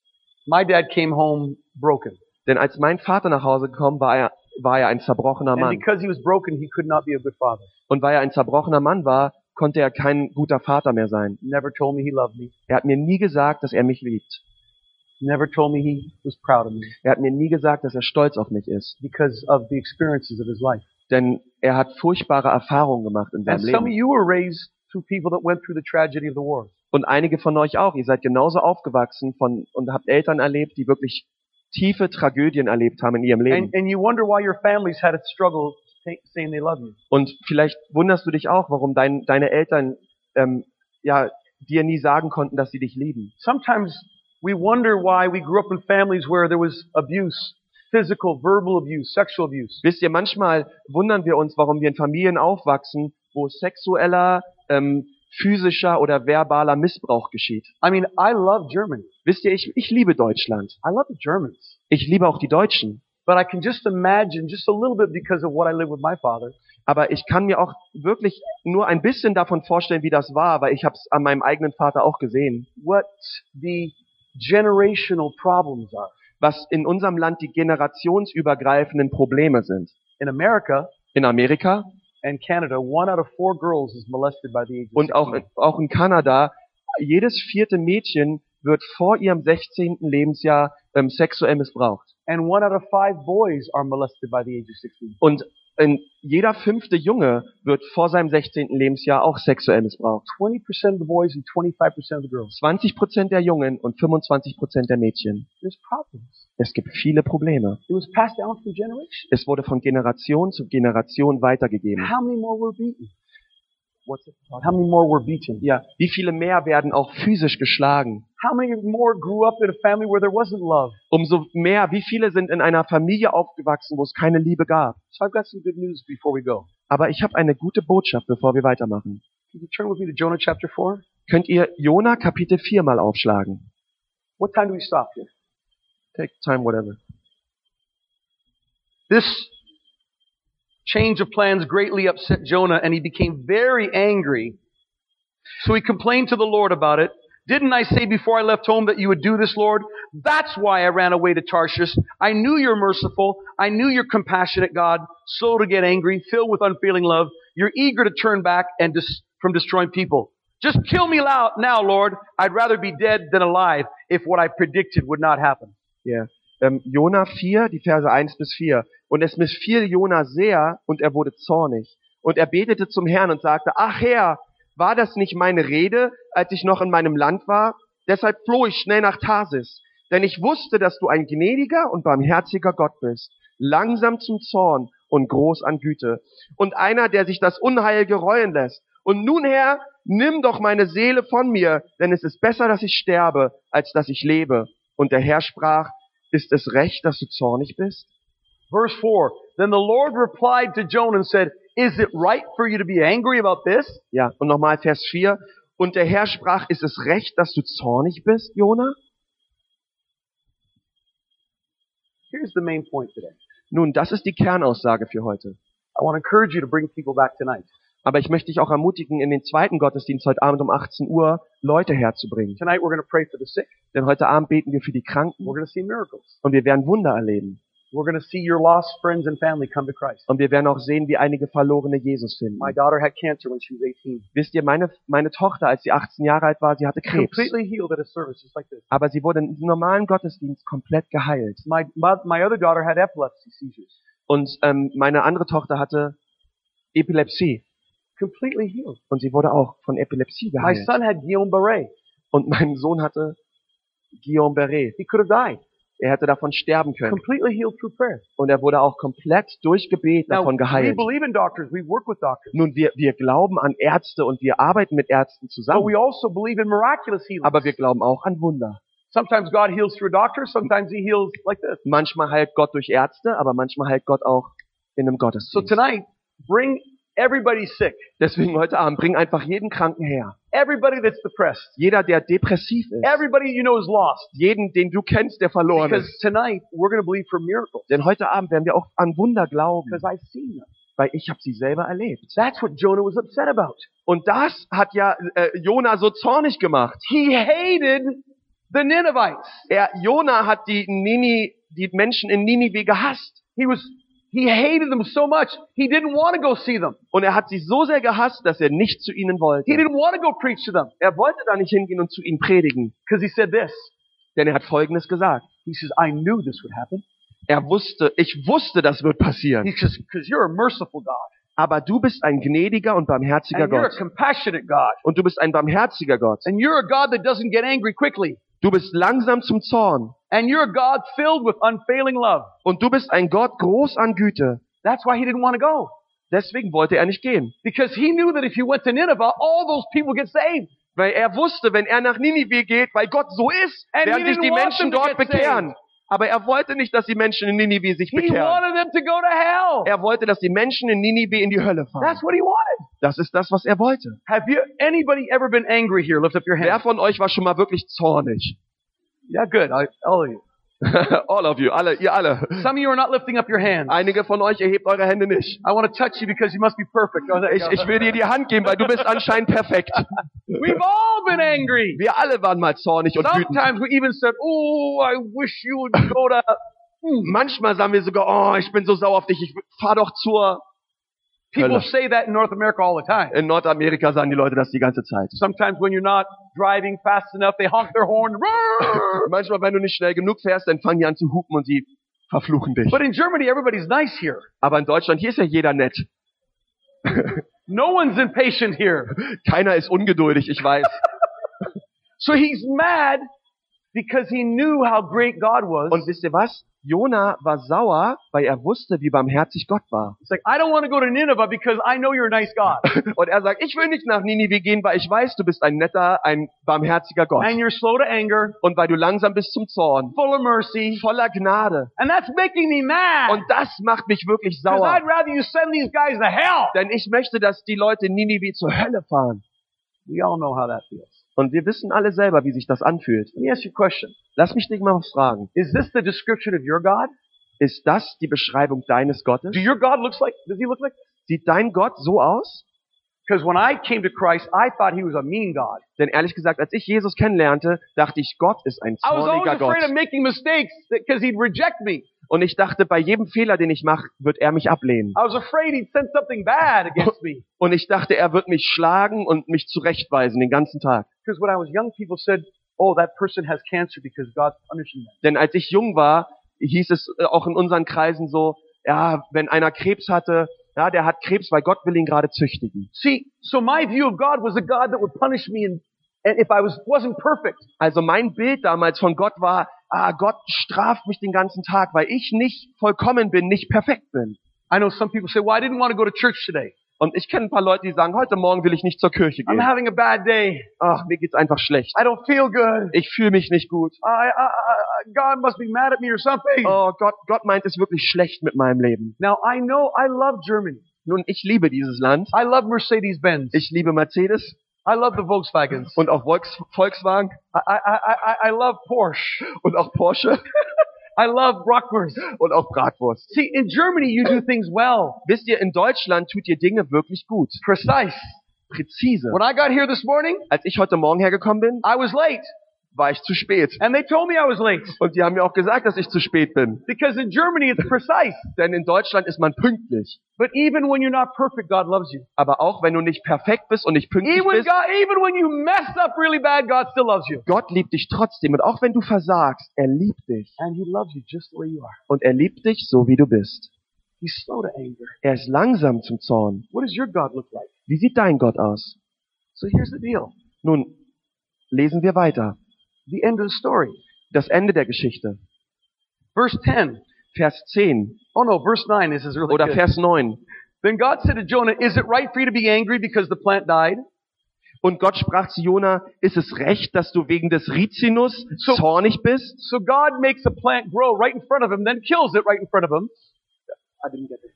My dad came home broken. Denn als mein Vater nach Hause gekommen war, er, war er ein zerbrochener And Mann. because he was broken, he could not be a good father. Und weil er ein zerbrochener Mann war, konnte er kein guter Vater mehr sein. Never told me he loved me. Er hat mir nie gesagt, dass er mich liebt. Never told me he was proud of me Er hat mir nie gesagt, dass er stolz auf mich ist. because of the experiences of his life. Denn er hat furchtbare Erfahrungen gemacht in And seinem some of Leben. you were raised through people that went through the tragedy of the war. Und einige von euch auch. Ihr seid genauso aufgewachsen von, und habt Eltern erlebt, die wirklich tiefe Tragödien erlebt haben in ihrem Leben. And, and you wonder why your families had to struggle say- saying they love you. Und vielleicht wunderst du dich auch, warum dein, deine Eltern ähm, ja dir nie sagen konnten, dass sie dich lieben. Sometimes we wonder why we grew up in families where there was abuse, physical, verbal abuse, sexual abuse. Wisst ihr, manchmal wundern wir uns, warum wir in Familien aufwachsen, wo sexueller, ähm, physischer oder verbaler Missbrauch geschieht. I mean, I love Germany. Wisst ihr, ich, ich liebe Deutschland. I love the Germans. Ich liebe auch die Deutschen. But I can just imagine just a little bit because of what I live with my father. Aber ich kann mir auch wirklich nur ein bisschen davon vorstellen, wie das war, weil ich habe es an meinem eigenen Vater auch gesehen, What the generational problems are. was in unserem Land die generationsübergreifenden Probleme sind. In America In Amerika Canada, one out of four girls is molested by the age of und auch, 16. auch in Kanada, jedes vierte Mädchen wird vor ihrem 16. Lebensjahr ähm, sexuell missbraucht. And one out of five boys are molested by the age of 16. Und ähm, jeder fünfte Junge wird vor seinem 16. Lebensjahr auch sexuell missbraucht. 20% of the boys and 25% of the girls. 20 Prozent der Jungen und 25 Prozent der Mädchen. There's problems. Es gibt viele Probleme. It was passed down from generation. Es wurde von Generation zu Generation weitergegeben. How many more were beaten? How many more were beaten? Ja, wie viele mehr werden auch physisch geschlagen? How many more grew up in a family where there wasn't love? Umso mehr, wie viele sind in einer Familie aufgewachsen, wo es keine Liebe gab? So I've got some good news before we go. Aber ich habe eine gute Botschaft, bevor wir weitermachen. Can you turn with me to Jonah chapter 4? Könnt ihr Jona Kapitel 4 mal aufschlagen? What time do we stop here? Take time, whatever. This change of plans greatly upset Jonah and he became very angry. So he complained to the Lord about it. Didn't I say before I left home that you would do this, Lord? That's why I ran away to Tarshish. I knew you're merciful. I knew you're compassionate, God, slow to get angry, filled with unfeeling love. You're eager to turn back and dis- from destroying people. Just kill me now, Lord. I'd rather be dead than alive if what I predicted would not happen. Ja. Ähm, Jona 4, die Verse 1 bis 4. Und es missfiel Jona sehr und er wurde zornig. Und er betete zum Herrn und sagte, ach Herr, war das nicht meine Rede, als ich noch in meinem Land war? Deshalb floh ich schnell nach Tarsis. Denn ich wusste, dass du ein gnädiger und barmherziger Gott bist, langsam zum Zorn und groß an Güte. Und einer, der sich das Unheil gereuen lässt. Und nun, Herr, nimm doch meine Seele von mir, denn es ist besser, dass ich sterbe, als dass ich lebe. Und der Herr sprach, ist es recht, dass du zornig bist? Verse 4. Then the Lord replied to Jonah and said, Is it right for you to be angry about this? Ja, und nochmal Vers 4. Und der Herr sprach, ist es recht, dass du zornig bist, Jona? Here's the main point today. Nun, das ist die Kernaussage für heute. I want to encourage you to bring people back tonight. Aber ich möchte dich auch ermutigen, in den zweiten Gottesdienst heute Abend um 18 Uhr Leute herzubringen. Tonight we're going to pray for the sick. Denn heute Abend beten wir für die Kranken We're going to see miracles. und wir werden Wunder erleben. We're going to see your lost friends and family come to Christ. Und wir werden auch sehen, wie einige Verlorene Jesus finden. My daughter had cancer when she was 18. Wisst ihr, meine, meine Tochter, als sie 18 Jahre alt war, sie hatte Krebs. Completely healed at a service just like this. Aber sie wurde im normalen Gottesdienst komplett geheilt. My, my, my other daughter had epilepsy seizures. Und ähm, meine andere Tochter hatte Epilepsie. Completely healed. Und sie wurde auch von Epilepsie My geheilt. son had Guillain-Barré. Und mein Sohn hatte Guillain-Barré. He could have died. Er hätte davon sterben können. Completely healed through prayer. Und er wurde auch komplett durch Gebet Now, davon we geheilt. believe in doctors. We work with doctors. Nun, wir, wir glauben an Ärzte und wir arbeiten mit Ärzten But zusammen. we also believe in miraculous healing. Aber wir glauben auch an Wunder. Sometimes God heals through a doctor. Sometimes He heals like this. Manchmal heilt Gott durch Ärzte, aber manchmal heilt Gott auch in einem So Gottesdienst. tonight, bring everybody sick. Deswegen heute Abend, bring einfach jeden Kranken her. Everybody that's depressed. Jeder, der depressiv ist. Everybody you know is lost. Jeden, den du kennst, der verloren Because ist. tonight, we're going to believe for miracles. Denn heute Abend werden wir auch an Wunder glauben, Because I've seen them. weil ich habe sie selber erlebt. That's what Jonah was upset about. Und das hat ja äh, Jona so zornig gemacht. He hated the Ninevites. Er, Jona hat die, Nini, die Menschen in Ninive gehasst. He was, he hated them so much, he didn't want to go see them. Und er hat sie so sehr gehasst, dass er nicht zu ihnen wollte. He didn't want to go preach to them. Er wollte da nicht hingehen und zu ihnen predigen, Because he said this. denn er hat Folgendes gesagt. He says, I knew this would happen. Er wusste, ich wusste, das wird passieren. He says, because you're a merciful God. Aber du bist ein gnädiger und barmherziger And you're a Gott. compassionate God. Und du bist ein barmherziger Gott. And you're a God that doesn't get angry quickly. Du bist langsam zum Zorn. And you're God filled with unfailing love. Und du bist ein Gott groß an Güte. That's why he didn't want to go. Deswegen wollte er nicht gehen. Because he knew that if he went to Nineveh, all those people get saved. Weil er wusste, wenn er nach Ninive geht, weil Gott so ist, And werden sich die Menschen dort bekehren. Aber er wollte nicht, dass die Menschen in Ninive sich bekehren. to go to hell. Er wollte, dass die Menschen in Ninive in die Hölle fahren. That's what he wanted. Das ist das, was er wollte. Have you anybody ever been angry here? Lift up your Wer hand. von euch war schon mal wirklich zornig? Yeah, good. I, all of you. <laughs> All of you, alle, ihr alle. Some of you are not lifting up your hands. Einige von euch erhebt eure Hände nicht. I want to touch you because you must be perfect. Ich, ich will dir die Hand geben, weil du bist anscheinend perfekt. We've all been angry. Wir alle waren mal zornig und wütend. Sometimes we even said, "Oh, I wish you would go to." Manchmal sagen wir sogar, oh, ich bin so sauer auf dich, ich fahr doch zur People say that in North America all the time. In Nordamerika sagen die Leute das die ganze Zeit. Sometimes when you're not driving fast enough, they honk their horn. <laughs> Manchmal, wenn du nicht schnell genug fährst, dann fangen die an zu hupen und sie verfluchen dich. But in Germany, everybody's nice here. Aber in Deutschland, hier ist ja jeder nett. <laughs> No one's impatient here. Keiner ist ungeduldig, ich weiß. <laughs> So he's mad because he knew how great God was. Und wisst ihr was? Jona war sauer, weil er wusste, wie barmherzig Gott war. It's like, I don't want to go to Nineveh because I know you're a nice God. <laughs> Und er sagt, ich will nicht nach Ninive gehen, weil ich weiß, du bist ein netter, ein barmherziger Gott. and you're slow to anger, Und weil du langsam bist zum Zorn. full of mercy. Voller Gnade. And that's making me mad. Und das macht mich wirklich sauer. I'd rather you send these guys to hell. Denn ich möchte, dass die Leute in Ninive zur Hölle fahren. We all know how that feels. Und wir wissen alle selber, wie sich das anfühlt. Let me ask you a question. Lass mich dich mal was fragen. Is this the description of your God? Ist das die Beschreibung deines Gottes? Do your God looks like, does he look like? Sieht dein Gott so aus? Christ, I thought he was a mean God. Denn ehrlich gesagt, als ich Jesus kennenlernte, dachte ich, Gott ist ein I was always zorniger Gott. afraid of making mistakes because he'd reject me. Und ich dachte, bei jedem Fehler, den ich mache, wird er mich ablehnen. I was afraid he'd send something bad against me. <laughs> Und ich dachte, er wird mich schlagen und mich zurechtweisen den ganzen Tag. Because when I was young, people said, oh, that person has cancer because God's punishing them. Denn als ich jung war, hieß es äh, auch in unseren Kreisen so, ja, wenn einer Krebs hatte, ja, der hat Krebs, weil Gott will ihn gerade züchtigen. See, so my view of God was a God that would punish me and, and if I was, wasn't perfect. Also mein Bild damals von Gott war, ah, Gott straft mich den ganzen Tag, weil ich nicht vollkommen bin, nicht perfekt bin. I know some people say, well, I didn't want to go to church today. Und ich kenne ein paar Leute, die sagen, heute Morgen will ich nicht zur Kirche I'm gehen. having a bad day. Ach, mir geht's einfach schlecht. I don't feel good. Ich fühle mich nicht gut. I, I, I, God must be mad at me or something. Oh Gott, Gott meint es wirklich schlecht mit meinem Leben. Now I know I love Germany. Nun, ich liebe dieses Land. I love Mercedes-Benz. Ich liebe Mercedes I love the Volkswagens. und auch Volks Volkswagen I, I, I, I- I love Porsche. und auch Porsche <laughs> I love Bratwurst. und auch Bratwurst. See, in Germany you do things well, Wisst ihr, in Deutschland tut ihr Dinge wirklich gut. precise. Präzise. When I got here this morning, Als ich heute Morgen hergekommen bin, I was late. War ich zu spät. And they told me I was late. Und die haben mir auch gesagt, dass ich zu spät bin. Because in Germany it's precise. <laughs> Denn in Deutschland ist man pünktlich. But even when you're not perfect, God loves you. Aber auch wenn du nicht perfekt bist und nicht pünktlich Even, bist, God, even when you mess up really bad, God still loves you. Gott liebt dich trotzdem. Und auch wenn du versagst, er liebt dich. And He loves you just the way you are. Und er liebt dich so, wie du bist. He's slow to anger. Er ist langsam zum Zorn. What does your God look like? Wie sieht dein Gott aus? So here's the deal. Nun, lesen wir weiter. The end of the story. Das Ende der Geschichte. Verse 10. Vers 10 Oh no, verse 9. This is really oder good. Vers 9. Then God said to Jonah, Is it right for you to be angry because the plant died? Und Gott sprach zu Jona, ist es recht, dass du wegen des Rizinus So- zornig bist? So God makes a plant grow right in front of him, then kills it right in front of him.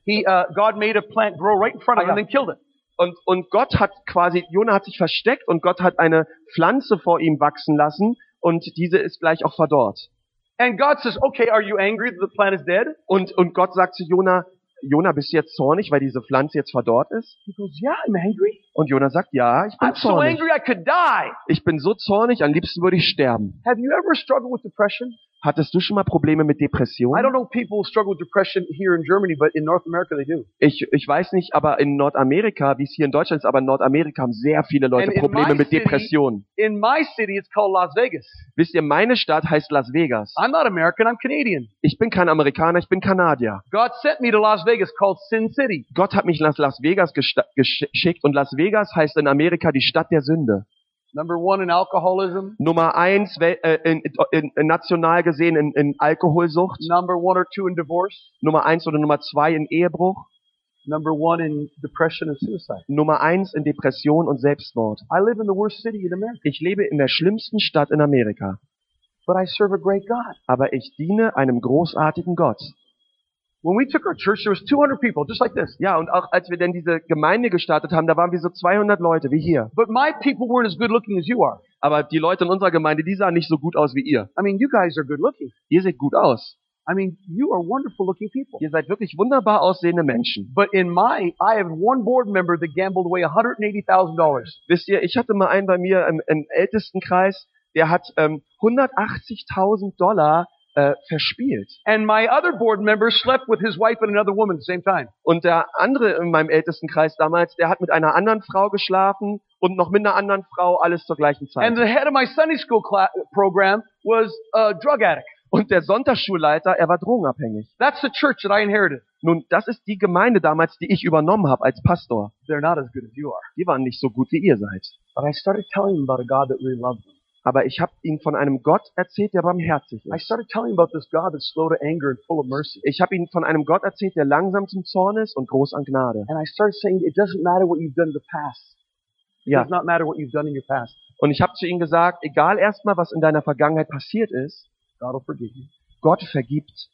He, uh, God made a plant grow right in front of Ah, him, ja. then killed it. Und, und Gott hat quasi, Jona hat sich versteckt und Gott hat eine Pflanze vor ihm wachsen lassen und diese ist gleich auch verdorrt. And God says, Okay, are you angry that the plant is dead? Und, und Gott sagt zu Jona, Jona, bist du jetzt zornig, weil diese Pflanze jetzt verdorrt ist? He goes, Yeah, I'm angry. Und Jona sagt, ja, ich bin I'm so zornig. angry I could die. Ich bin so zornig, am liebsten würde ich sterben. Have you ever struggled with depression? Hattest du schon mal Probleme mit I Depressionen? don't know if people struggle with depression here in Germany, but in North America they do. Ich, ich weiß nicht, aber in Nordamerika, wie es hier in Deutschland ist, aber in Nordamerika haben sehr viele Leute And Probleme mit city- Depressionen. In my city, it's called Las Vegas. Wisst ihr, meine Stadt heißt Las Vegas. I'm not American, I'm Canadian. Ich bin kein Amerikaner, ich bin Kanadier. God sent me to Las Vegas called Sin City. Gott hat mich nach Las Vegas geschickt und Las Vegas heißt in Amerika die Stadt der Sünde. Number one in alcoholism, Nummer eins äh, in, in, in national gesehen in, in Alkoholsucht. number one or two in divorce, Nummer eins oder Nummer zwei in Ehebruch. number one in depression and suicide. Nummer eins in Depression und Selbstmord. I live in the worst city in America, Ich lebe in der schlimmsten Stadt in Amerika. but I serve a great God. Aber ich diene einem großartigen Gott. When we took our church, there was 200 people, just like this. Ja, und auch als wir denn diese Gemeinde gestartet haben, da waren wir so 200 Leute wie hier. But my people weren't as good looking as you are. Aber die Leute in unserer Gemeinde, die sahen nicht so gut aus wie ihr. I mean, you guys are good looking. Ihr seht gut aus. I mean, you are wonderful looking people. Ihr seid wirklich wunderbar aussehende Menschen. But in my, I have one board member that gambled away $180,000. Wisst ihr, ich hatte mal einen bei mir im, im Ältestenkreis, der hat ähm, 180.000 Dollar äh, verspielt. And my other board member slept with his wife and another woman at the same time. Und der andere in meinem ältesten Kreis damals, der hat mit einer anderen Frau geschlafen und noch mit einer anderen Frau, alles zur gleichen Zeit. And the head of my Sunday school program was a drug addict. Und der Sonntagsschulleiter, er war drogenabhängig. That's the church that I inherited. Nun, das ist die Gemeinde damals, die ich übernommen habe als Pastor. They're not as good as you are. Die waren nicht so gut, wie ihr seid. But I started telling him about a God that really loved them. Aber ich habe ihnen von einem Gott erzählt, der barmherzig I ist. started telling him about this God that's slow to anger and full of mercy. Ich habe ihnen von einem Gott erzählt, der langsam zum Zorn ist und groß an Gnade. And I started saying it doesn't matter what you've done in the past. It Ja. does not matter what you've done in your past. Und ich habe zu ihnen gesagt, egal erstmal, was in deiner Vergangenheit passiert ist, God will forgive you. Gott vergibt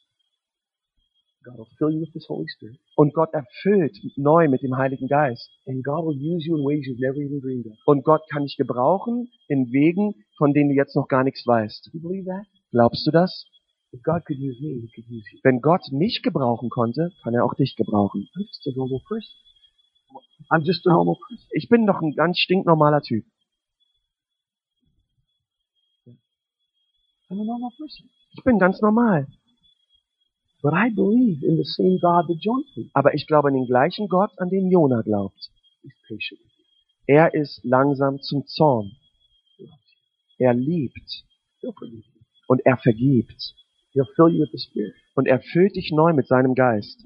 God will fill you with His Holy Spirit. und Gott erfüllt neu mit dem Heiligen Geist. And God will use you in ways you've never even dreamed of. Und Gott kann dich gebrauchen in Wegen, von denen du jetzt noch gar nichts weißt. Do you believe that? Glaubst du das? If God could use me, He could use you. Wenn Gott mich gebrauchen konnte, kann er auch dich gebrauchen. I'm just a normal person. I'm just a normal person. Ich bin doch ein ganz stinknormaler Typ. I'm a normal person. Ich bin ganz normal. But I believe in the same God that John. Aber ich glaube an den gleichen Gott, an den Jona glaubt. Er ist langsam zum Zorn. Er liebt und er vergibt. He'll fill you with the Spirit. Und er füllt dich neu mit seinem Geist.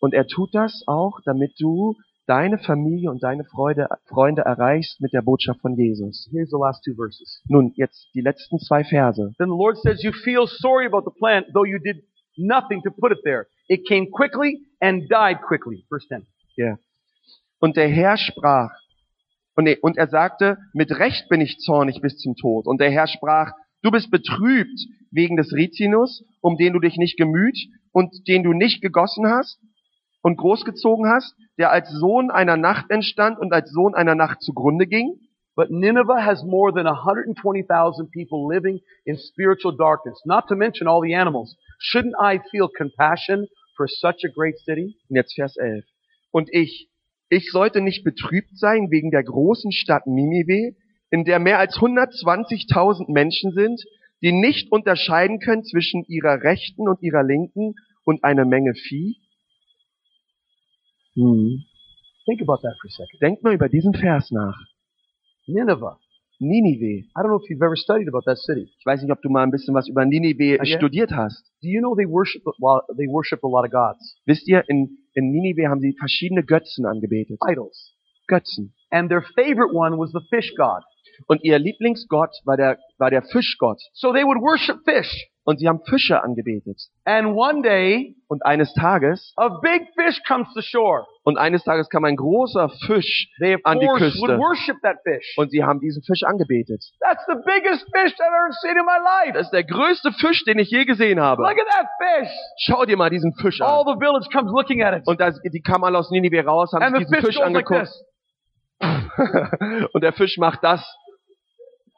Und er tut das auch, damit du deine Familie und deine Freude, Freunde erreichst mit der Botschaft von Jesus. Here's the last two verses. Nun, jetzt die letzten zwei Verse. Then the Lord says, You feel sorry about the plant, though you did nothing to put it there. It came quickly and died quickly. Verse 10. Ja. Und der Herr sprach, und er, und er sagte, mit Recht bin ich zornig bis zum Tod. Und der Herr sprach, du bist betrübt wegen des Rizinus, um den du dich nicht gemüht und den du nicht gegossen hast und großgezogen hast, der als Sohn einer Nacht entstand und als Sohn einer Nacht zugrunde ging. But Nineveh has more than 120,000 people living in spiritual darkness, not to mention all the animals. Shouldn't I feel compassion for such a great city? Und jetzt Vers 11. Und ich, ich sollte nicht betrübt sein wegen der großen Stadt Ninive, in der mehr als 120.000 Menschen sind, die nicht unterscheiden können zwischen ihrer rechten und ihrer linken und eine Menge Vieh. Hm. Think about that for a second. Denkt mal über diesen Vers nach. Nineveh. Ninive. I don't know if you've ever studied about that city. Ich weiß nicht, ob du mal ein bisschen was über Ninive ja? studiert hast. Do you know they worship well, they worship a lot of gods, Wisst ihr, in, in Ninive haben sie verschiedene Götzen angebetet. idols, Götzen. and their favorite one was the fish god. Und ihr Lieblingsgott war der, war der Fischgott. So they would worship fish. Und sie haben Fische angebetet. And one day, Und eines Tages, a big fish comes to shore. und eines Tages kam ein großer Fisch They an die Küste. would worship that fish. Und sie haben diesen Fisch angebetet. That's the biggest fish I've ever seen in my life. Das ist der größte Fisch, den ich je gesehen habe. Look at that fish. Schau dir mal diesen Fisch All an. the village comes looking at it. Und da, die kamen alle aus Ninive raus, haben And sich the diesen goes like angeguckt. this. <laughs> und der Fisch macht das.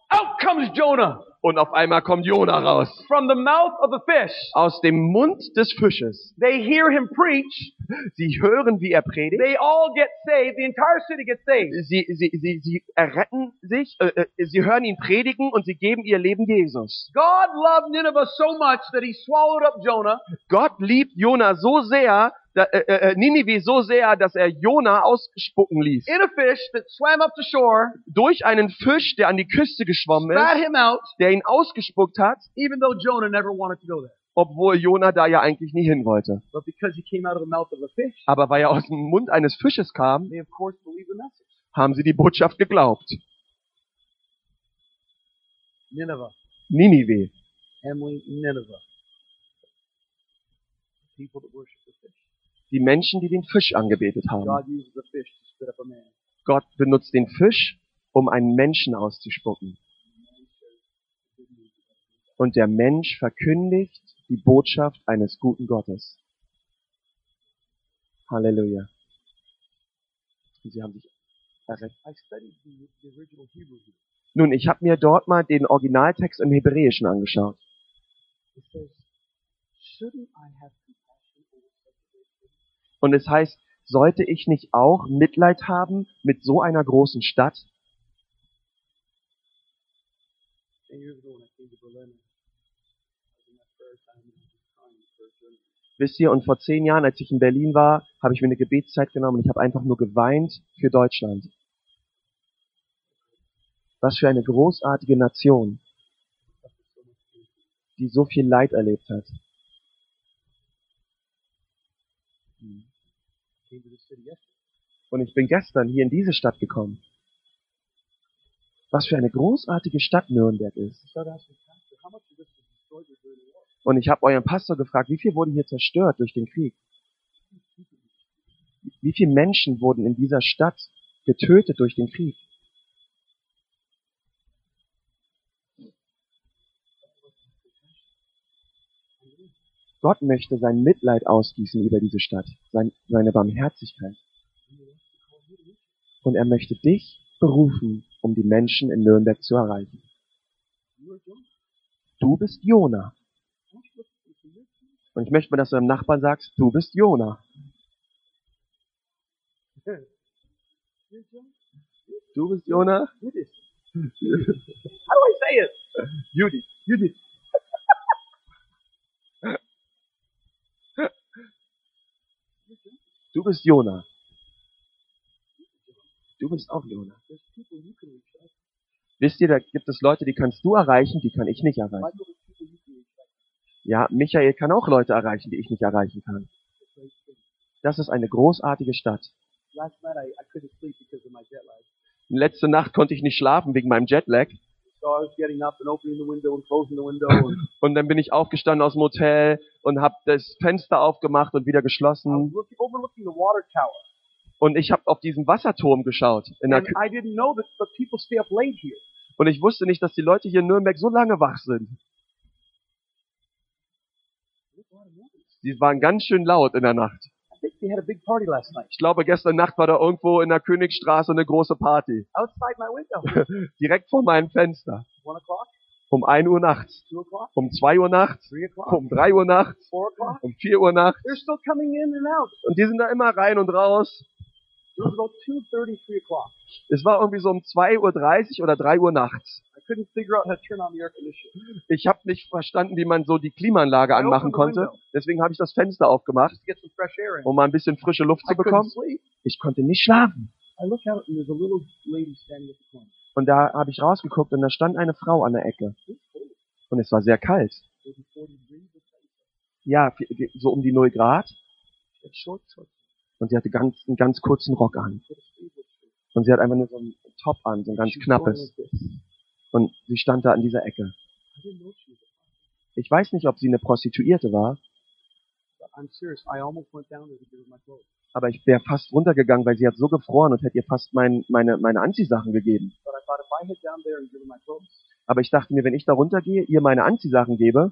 Out comes Jonah Und auf einmal kommt Jona raus. from the mouth of the fish. Aus dem Mund des Fisches. They hear him preach. Sie hören, wie er predigt. They all get saved. The entire city gets saved. Sie, sie, sie, sie erretten sich, äh, äh, sie hören ihn predigen und sie geben ihr Leben Jesus. God loved Nineveh so much that he swallowed up Jonah Gott liebt Jona so sehr, da, äh, äh, Ninive so sehr, dass er Jona ausspucken ließ. in a fish that swam up to shore, Durch einen Fisch, der an die Küste geschwommen ist, out, der ihn ausgespuckt hat, even though Jonah never wanted to go there. obwohl Jona da ja eigentlich nie hin wollte. But because he came out of the mouth of a fish, Aber weil er aus dem Mund eines Fisches kam, they of course believed the message. haben sie die Botschaft geglaubt. Nineveh, Ninive, Emily, Nineveh. People that worship the fish. die Menschen, die den Fisch angebetet haben. God uses the fish to spit up a man. Gott benutzt den Fisch, um einen Menschen auszuspucken. Und der Mensch verkündigt die Botschaft eines guten Gottes. Halleluja. Und sie haben sich errettet. Nun, ich habe mir dort mal den Originaltext im Hebräischen angeschaut. Und es heißt, sollte ich nicht auch Mitleid haben mit so einer großen Stadt? Ten years ago when I came to Berlin, I was in that prayer time and I was crying for Germany. Wisst ihr, und vor zehn Jahren, als ich in Berlin war, habe ich mir eine Gebetszeit genommen und ich habe einfach nur geweint für Deutschland. Was für eine großartige Nation, die so viel Leid erlebt hat. Und ich bin gestern hier in diese Stadt gekommen. Was für eine großartige Stadt Nürnberg ist. I started asking Pastor, how much of this was destroyed during the war? Und ich habe euren Pastor gefragt, wie viel wurde hier zerstört durch den Krieg? Wie viele Menschen wurden in dieser Stadt getötet durch den Krieg? Gott möchte sein Mitleid ausgießen über diese Stadt, sein, seine Barmherzigkeit. Und er möchte dich berufen, um die Menschen in Nürnberg zu erreichen. Du bist Jona. Und ich möchte mal, dass du deinem Nachbarn sagst, du bist Jona. Du bist Jona? Judith. How do I say it? Judith. Judith. Du bist Jona. Du bist auch Jona. Wisst ihr, da gibt es Leute, die kannst du erreichen, die kann ich nicht erreichen. Michael, there's people you can reach out. Ja, Michael kann auch Leute erreichen, die ich nicht erreichen kann. Das ist eine großartige Stadt. Letzte Nacht konnte ich nicht schlafen wegen meinem Jetlag. <laughs> Und dann bin ich aufgestanden aus dem Hotel und habe das Fenster aufgemacht und wieder geschlossen. Und ich habe auf diesen Wasserturm geschaut. Und ich wusste nicht, dass die Leute hier in Nürnberg so lange wach sind. Die waren ganz schön laut in der Nacht. I think they had a big party last night. Ich glaube, gestern Nacht war da irgendwo in der Königstraße eine große Party. Outside my window. <laughs> Direkt vor meinem Fenster. One o'clock, Um 1 Uhr nachts, um 2 Uhr nachts, um 3 Uhr nachts, um 4 Uhr nachts. Und die sind da immer rein und raus. Es war irgendwie so um 2.30 Uhr oder 3 Uhr nachts. I couldn't figure out how to turn on the air conditioner. Ich habe nicht verstanden, wie man so die Klimaanlage anmachen konnte. Deswegen habe ich das Fenster aufgemacht, um mal ein bisschen frische Luft zu bekommen. Ich konnte nicht schlafen. Und da habe ich rausgeguckt und da stand eine Frau an der Ecke. Und es war sehr kalt. Maybe 40 degrees. or something. Ja, so um die 0 Grad. Und sie hatte ganz, einen ganz kurzen Rock an. Und sie hat einfach nur so ein Top an, so ein ganz knappes. Und sie stand da an dieser Ecke. Ich weiß nicht, ob sie eine Prostituierte war, but I'm serious. I almost went down there to give her my clothes. aber ich wäre fast runtergegangen, weil sie hat so gefroren und hätte ihr fast mein, meine, meine Anziehsachen gegeben. Aber ich dachte mir, wenn ich da runtergehe, ihr meine Anziehsachen gebe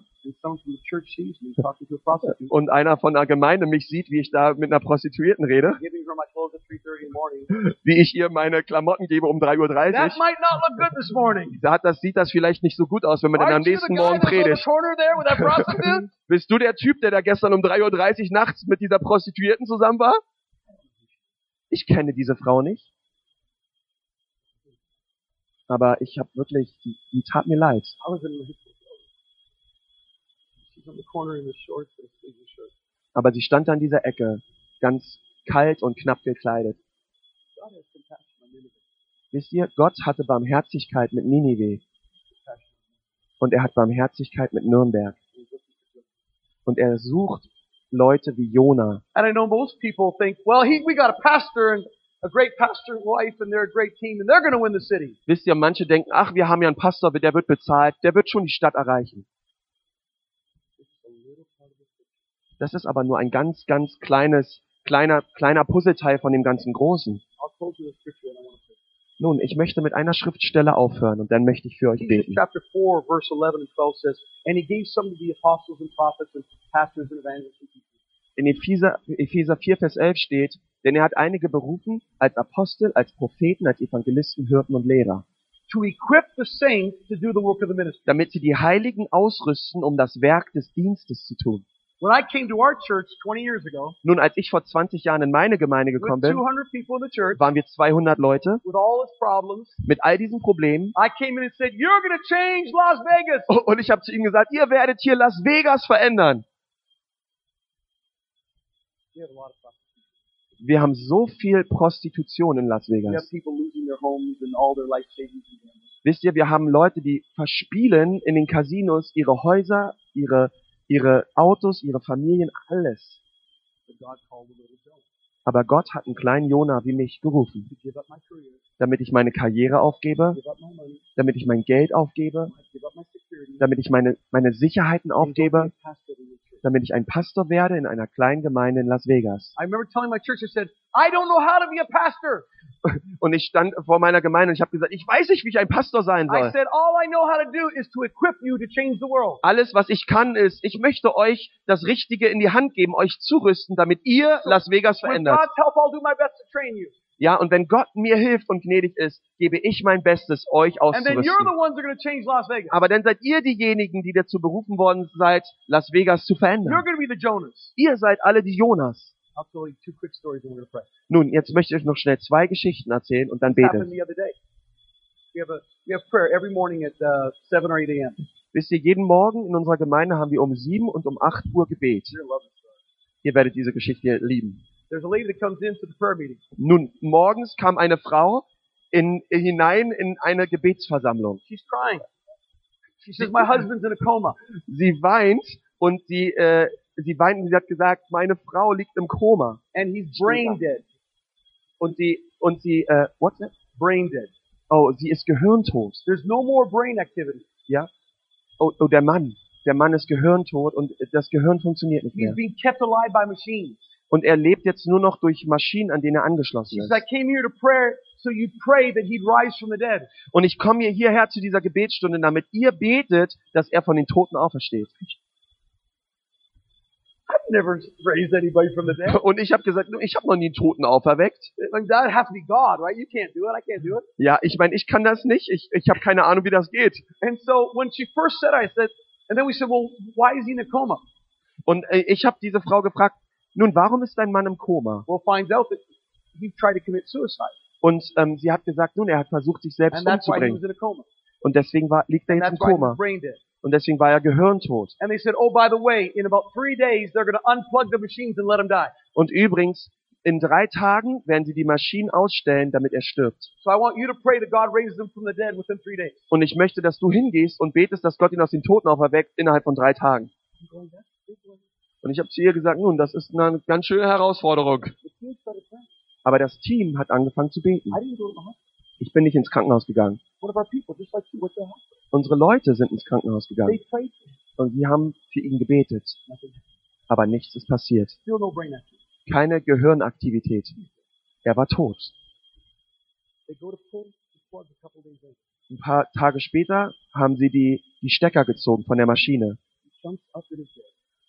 und einer von der Gemeinde mich sieht, wie ich da mit einer Prostituierten rede, giving her my clothes at 3:30 in the morning, wie ich ihr meine Klamotten gebe um 3.30 that Uhr, da hat das, sieht das vielleicht nicht so gut aus, wenn man dann am nächsten Morgen predigt. <laughs> Bist du der Typ, der da gestern um 3.30 Uhr nachts mit dieser Prostituierten zusammen war? Ich kenne diese Frau nicht. Aber ich habe wirklich, die, die tat mir leid. Aber sie stand an dieser Ecke, ganz kalt und knapp gekleidet. Wisst ihr, Gott hatte Barmherzigkeit mit Ninive und er hat Barmherzigkeit mit Nürnberg. Und er sucht Leute wie Jona. And I know most people think, well, he, we got a pastor and a great pastor and wife and they're a great team and they're going to win the city. Wisst ihr, manche denken, ach, wir haben ja einen Pastor, der wird bezahlt, der wird schon die Stadt erreichen. Das ist aber nur ein ganz, ganz kleines, kleiner, kleiner Puzzleteil von dem ganzen Großen. Nun, ich möchte mit einer Schriftstelle aufhören und dann möchte ich für euch beten. chapter 4, verse 11 and 12 says, And he gave some to be apostles and prophets and pastors and evangelists and teachers. In Epheser, Epheser 4, Vers 11 steht, denn er hat einige berufen als Apostel, als Propheten, als Evangelisten, Hirten und Lehrer, damit sie die Heiligen ausrüsten, um das Werk des Dienstes zu tun. When I came to our church 20 years ago, Nun, als ich vor 20 Jahren in meine Gemeinde gekommen bin, 200 people in the church, waren wir 200 Leute with all problems, mit all diesen Problemen. I came in and said, you're going to change Las Vegas. Und ich habe zu ihnen gesagt, ihr werdet hier Las Vegas verändern. We have a lot of problems. Wir haben so viel Prostitution in Las Vegas. Wisst ihr, wir haben Leute, die verspielen in den Casinos ihre Häuser, ihre, ihre Autos, ihre Familien, alles. Aber Gott hat einen kleinen Jona wie mich gerufen, damit ich meine Karriere aufgebe, damit ich mein Geld aufgebe, damit ich meine, meine Sicherheiten aufgebe, damit ich ein Pastor werde in einer kleinen Gemeinde in Las Vegas. I remember telling my church, I said, I don't know how to be a pastor. <laughs> Und ich stand vor meiner Gemeinde und ich habe gesagt, ich weiß nicht, wie ich ein Pastor sein I soll. said, all I know how to do is to equip you to change the world. Alles, was ich kann, ist, ich möchte euch das Richtige in die Hand geben, euch zurüsten, damit ihr Las Vegas With verändert. God's help, I'll do my best to train you. Ja, und wenn Gott mir hilft und gnädig ist, gebe ich mein Bestes, euch auszurüsten. Aber dann seid ihr diejenigen, die dazu berufen worden seid, Las Vegas zu verändern. Ihr seid alle die Jonas. I'll tell you two quick stories and we're going to pray. Nun, jetzt möchte ich euch noch schnell zwei Geschichten erzählen und dann beten. the other day. We have a we have prayer every morning at uh, seven or eight a.m. Wisst ihr, jeden Morgen in unserer Gemeinde haben wir um sieben und um acht Uhr Gebet. Ihr werdet diese Geschichte lieben. There's a lady that comes into the prayer meeting. Nun, morgens kam eine Frau in, hinein in eine Gebetsversammlung. She's crying. She says, "My husband's in a coma." Sie weint und sie, äh, sie weint und sie hat gesagt, meine Frau liegt im Koma. and he's brain dead. Und sie, und sie, äh, what's that? Brain dead. Oh, sie ist gehirntot. There's no more brain activity. Ja? Oh, oh, der Mann. Der Mann ist gehirntot und das Gehirn funktioniert nicht He's mehr. being kept alive by machines. Und er lebt jetzt nur noch durch Maschinen, an denen er angeschlossen ist. Und ich komme hier hierher zu dieser Gebetsstunde, damit ihr betet, dass er von den Toten aufersteht. I've never raised anybody from the dead. Und ich habe gesagt, ich habe noch nie einen Toten auferweckt. Like, that has to be God, right? You can't do it. I can't do it. Ja, ich meine, ich kann das nicht. Ich, ich habe keine Ahnung, wie das geht. And so when she first said, it, I said, and then we said, well, why is he in a coma? Und äh, ich habe diese Frau gefragt, nun, warum ist dein Mann im Koma? Well, finds out that he tried to commit suicide, Und ähm, sie hat gesagt, nun, er hat versucht, sich selbst and that's why he was umzubringen. in a coma. Und deswegen war, liegt er And jetzt im that's why he Koma. was brain dead. Und deswegen war er gehirntot. And they said, oh, by the way, in about three days, they're going to unplug the machines and let him die. Und übrigens, in drei Tagen werden sie die Maschinen ausstellen, damit er stirbt. So I want you to pray that God raises him from the dead within three days. Und ich möchte, dass du hingehst und betest, dass Gott ihn aus den Toten auferweckt innerhalb von drei Tagen. Und ich habe zu ihr gesagt, nun, das ist eine ganz schöne Herausforderung. Aber das Team hat angefangen zu beten. Ich bin nicht ins Krankenhaus gegangen. Unsere Leute sind ins Krankenhaus gegangen. Und sie haben für ihn gebetet. Aber nichts ist passiert. Keine Gehirnaktivität. Er war tot. Ein paar Tage später haben sie die, die Stecker gezogen von der Maschine.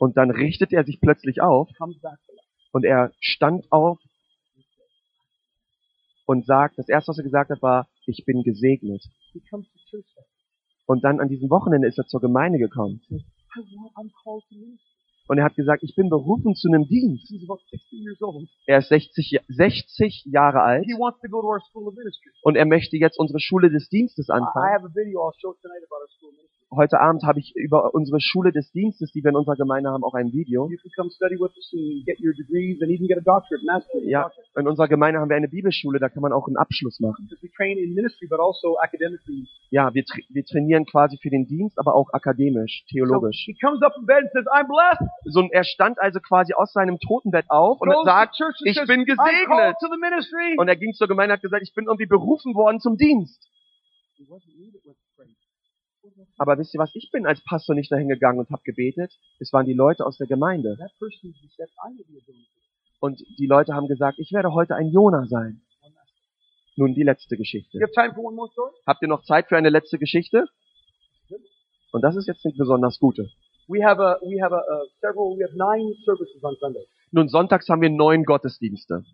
Und dann richtet er sich plötzlich auf und er stand auf und sagt, das erste, was er gesagt hat, war, ich bin gesegnet. Und dann an diesem Wochenende ist er zur Gemeinde gekommen. Und er hat gesagt, ich bin berufen zu einem Dienst. He's about 60 years old. Er ist 60, Ja- 60 Jahre alt und er möchte jetzt unsere Schule des Dienstes anfangen. Heute Abend habe ich über unsere Schule des Dienstes, die wir in unserer Gemeinde haben, auch ein Video. Ja, in unserer Gemeinde haben wir eine Bibelschule, da kann man auch einen Abschluss machen. Also. Ja, wir, tra wir trainieren quasi für den Dienst, aber auch akademisch, So theologisch. he comes up in bed and says, I'm blessed. So, er stand also quasi aus seinem Totenbett auf und Goes sagt, church ich says, bin gesegnet. Und er ging zur Gemeinde und hat gesagt, ich bin irgendwie berufen worden zum Dienst. Aber wisst ihr was, ich bin als Pastor nicht dahin gegangen und habe gebetet. Es waren die Leute aus der Gemeinde. Und die Leute haben gesagt, ich werde heute ein Jona sein. Nun die letzte Geschichte. Habt ihr noch Zeit für eine letzte Geschichte? Und das ist jetzt eine besonders gute. We have a, we have a, a several, we have nine services on Sunday. Nun, sonntags haben wir neun Gottesdienste.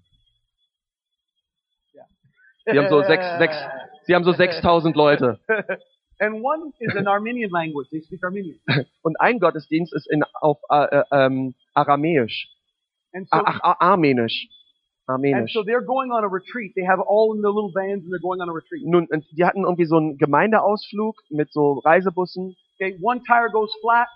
Sie haben so sechs, sechs, <laughs> sie haben so 6000 Leute. <laughs> And one is an Armenian language. They speak Armenian. Und ein Gottesdienst ist in, auf äh, äh, ähm, Aramäisch. And so, Ah, Ach, ah, Armenisch. Armenisch. so they're going on a retreat. They have all in their little vans and they're going on a retreat. Nun, die hatten irgendwie so einen Gemeindeausflug mit so Reisebussen. Okay, one tire goes flat,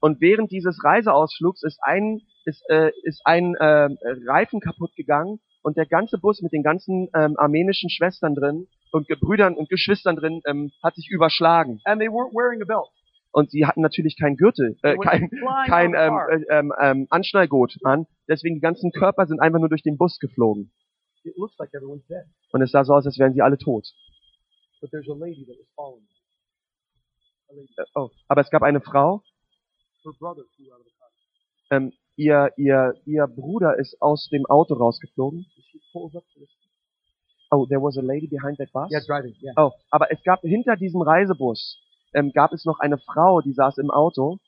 Und während dieses Reiseausflugs ist ein, ist, äh, ist ein äh, Reifen kaputt gegangen und der ganze Bus mit den ganzen ähm, armenischen Schwestern drin und Gebrüdern und Geschwistern drin ähm, hat sich überschlagen. And they weren't wearing a belt. Und sie hatten natürlich keinen Gürtel, äh, kein, kein ähm, äh, ähm, ähm, Anschnallgurt an. Deswegen die ganzen Körper sind einfach nur durch den Bus geflogen. It looks like everyone's dead. Und es sah so aus, als wären sie alle tot. But there's a lady that was following. Oh. Aber es gab eine Frau, ähm, ihr, ihr, ihr Bruder ist aus dem Auto rausgeflogen. Oh, there was a lady behind that bus? Yeah, driving. Yeah. Oh, aber es gab hinter diesem Reisebus ähm, gab es noch eine Frau, die saß im Auto.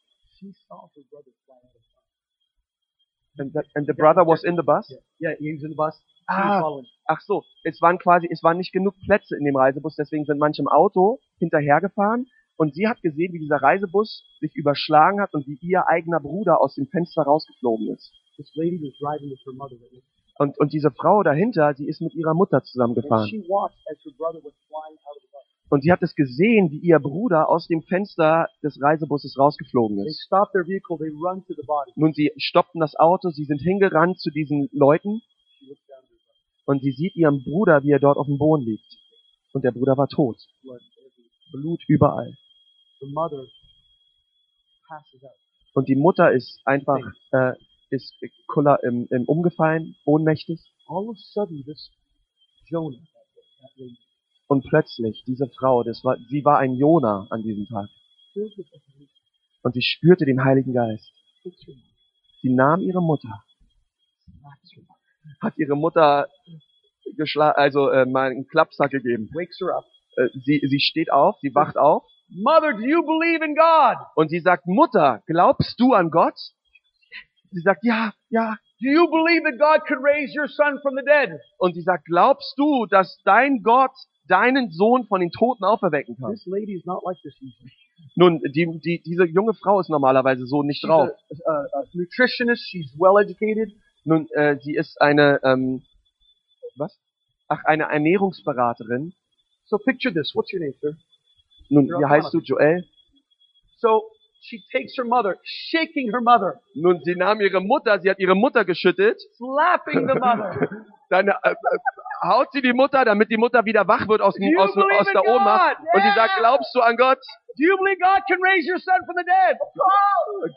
And the, and the brother was in the bus? Yeah, he was in the bus. Ah, ach so. Es waren quasi, es waren nicht genug Plätze in dem Reisebus, deswegen sind manche im Auto hinterhergefahren. Und sie hat gesehen, wie dieser Reisebus sich überschlagen hat und wie ihr eigener Bruder aus dem Fenster rausgeflogen ist. This lady was driving with her mother. right next Und, und diese Frau dahinter, die ist mit ihrer Mutter zusammengefahren. Und sie hat es gesehen, wie ihr Bruder aus dem Fenster des Reisebusses rausgeflogen ist. Nun, sie stoppten das Auto, sie sind hingerannt zu diesen Leuten und sie sieht ihren Bruder, wie er dort auf dem Boden liegt. Und der Bruder war tot. Blut überall. Und die Mutter ist einfach, äh, ist kuller, im, im umgefallen, ohnmächtig. Und plötzlich, diese Frau, das war, sie war ein Jona an diesem Tag. Und sie spürte den Heiligen Geist. Sie nahm ihre Mutter, hat ihre Mutter geschla also äh, mal einen Klapsack gegeben. Äh, sie, sie steht auf, sie wacht auf Mother, do you believe in God? und sie sagt, Mutter, glaubst du an Gott? Sie sagt, ja, ja. Do you believe that God could raise your son from the dead? Und sie sagt, glaubst du, dass dein Gott deinen Sohn von den Toten auferwecken kann? This lady is not like this usually. Nun, die, die, diese junge Frau ist normalerweise so nicht She's drauf. a, a, a nutritionist. She's well educated. Nun, äh, sie ist eine, ähm, was? Ach, eine Ernährungsberaterin. So picture this. What's your name, sir? Nun, wie heißt du, Joel? So she takes her mother, shaking her mother, Nun, sie nahm ihre Mutter, sie hat ihre Mutter geschüttet, slapping the mother. <laughs> dann äh, äh, haut sie die Mutter, damit die Mutter wieder wach wird aus, dem, aus, aus der Ohnmacht. God? Und sie sagt, Yeah. glaubst du an Gott? Do you believe God can raise your son from the dead?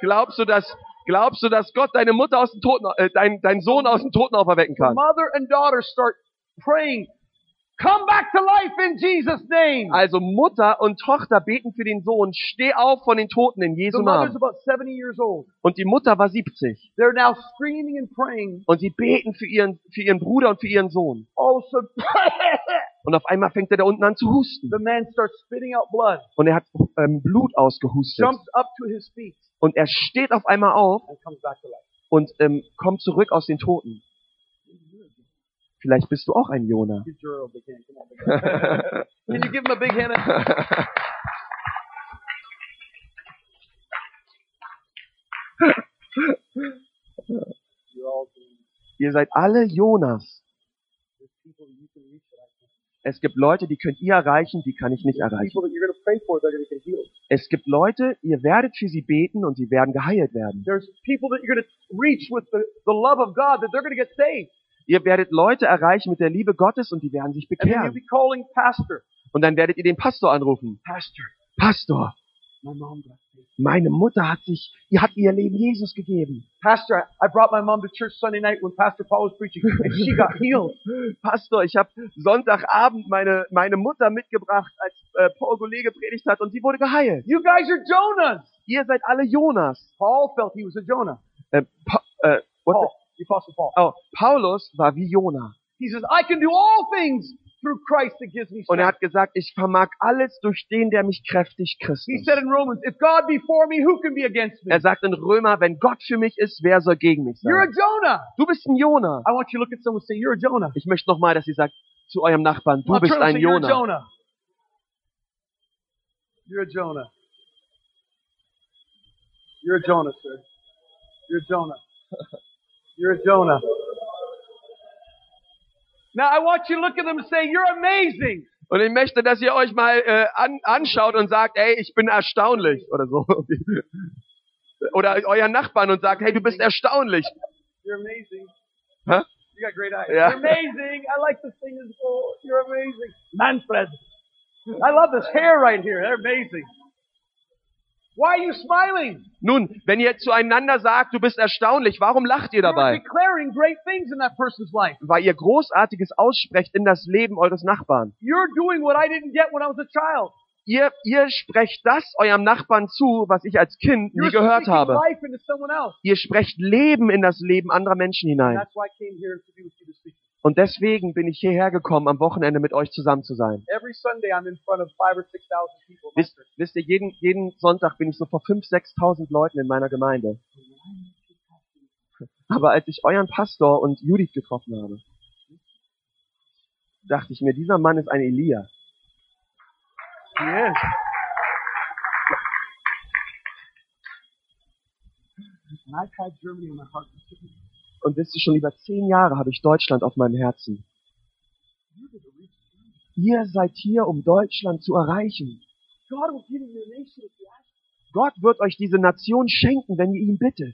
Glaubst du, dass, glaubst du, dass Gott deine Mutter aus dem Toten, äh, dein, dein Sohn aus dem Toten auferwecken kann? mother and daughter start praying, come back to life in Jesus' name. Also Mutter und Tochter beten für den Sohn, steh auf von den Toten in Jesu Namen. about 70 years old. Und die Mutter war 70. They're now screaming and praying. Und sie beten für ihren, für ihren Bruder und für ihren Sohn. A sudden, <laughs> Und auf einmal fängt er da unten an zu husten. the man starts spitting out blood, Und er hat ähm, Blut ausgehustet. jumps up to his feet, Und er steht auf einmal auf and comes back to life. und ähm, kommt zurück aus den Toten. Vielleicht bist du auch ein Jona. <laughs> Can you give him a big hand? Ihr seid alle Jonas. Es gibt Leute, die könnt ihr erreichen, die kann ich nicht erreichen. Es gibt Leute, ihr werdet für sie beten und sie werden geheilt werden. Ihr werdet Leute erreichen mit der Liebe Gottes und die werden sich bekehren. Und dann werdet ihr den Pastor anrufen. Pastor, Pastor, meine Mutter hat sich, ihr hat ihr Leben Jesus gegeben. Pastor, I brought my mom to church Sunday night when Pastor Paul was preaching, and she got healed. <laughs> Pastor, ich habe Sonntagabend meine, meine Mutter mitgebracht, als äh, Paul Goulet gepredigt hat und sie wurde geheilt. You guys are Jonahs. Ihr seid alle Jonas. Paul felt he was a Jonah. Äh, pa äh, Paul, the Apostle Paul. oh, Paulus war wie Jona. He says, I can do all things through Christ that gives me Und er strength. hat gesagt, ich vermag alles durch den, der mich kräftig He Christus. said in Romans, if God be for me, who can be against me? Er sagt in Römer, wenn Gott für mich ist, wer soll gegen mich You're a sein? Jonah. Du bist ein Jona. I want you to look at someone and say, you're a Jonah. Ich möchte nochmal, dass ihr sagt zu eurem Nachbarn, du I'll bist ein say, you're a Jona. Jonah. You're a Jonah. You're a Jonah, sir. You're a Jonah. <laughs> You're a Jonah. Now I want you to look at them and say, You're amazing. Und ich möchte, dass ihr euch mal äh, an, anschaut und sagt, ey, ich bin erstaunlich oder so. <laughs> Oder euren Nachbarn und sagt, hey, du bist erstaunlich. You're amazing. Huh? You got great eyes. Yeah. You're amazing. I like this thing as well. You're amazing. Manfred. I love this hair right here. They're amazing. Why are you smiling? Nun, wenn ihr zueinander sagt, du bist erstaunlich, warum lacht ihr dabei? declaring great things in that person's life. Weil ihr Großartiges aussprecht in das Leben eures Nachbarn. You're doing what I didn't get when I was a child. Ihr, ihr sprecht das eurem Nachbarn zu, was ich als Kind You're nie gehört habe. Ihr sprecht Leben in das Leben anderer Menschen hinein. I. Und deswegen bin ich hierher gekommen, am Wochenende mit euch zusammen zu sein. Every Sunday I'm in front of five or six thousand people. in my Wisst, wisst ihr, jeden, jeden Sonntag bin ich so vor 5.000, 6.000 Leuten in meiner Gemeinde. Aber als ich euren Pastor und Judith getroffen habe, dachte ich mir, dieser Mann ist ein Elia. He is. And I've had Germany in my heart. Und wisst ihr, schon über zehn Jahre habe ich Deutschland auf meinem Herzen. Ihr seid hier, um Deutschland zu erreichen. Gott wird euch diese Nation schenken, wenn ihr ihn bittet.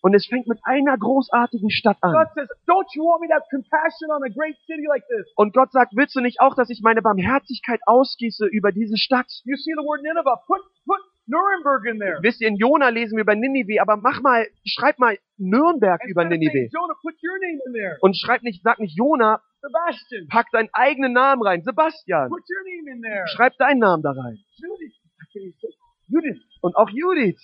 Und es fängt mit einer großartigen Stadt an. God says, don't you want me to have compassion on a great city like this? Und Gott sagt, willst du nicht auch, dass ich meine Barmherzigkeit ausgieße über diese Stadt? You see the word Nineveh. Put, put Nuremberg in there. Wisst ihr, in Jona lesen wir über Ninive, aber mach mal, schreib mal Nürnberg über Instead Ninive. Jonah, put your name in there. Und schreib nicht, sag nicht Jona, Sebastian, pack deinen eigenen Namen rein. Sebastian, put your name in there. schreib deinen Namen da rein. Judith, Judith. Und auch Judith.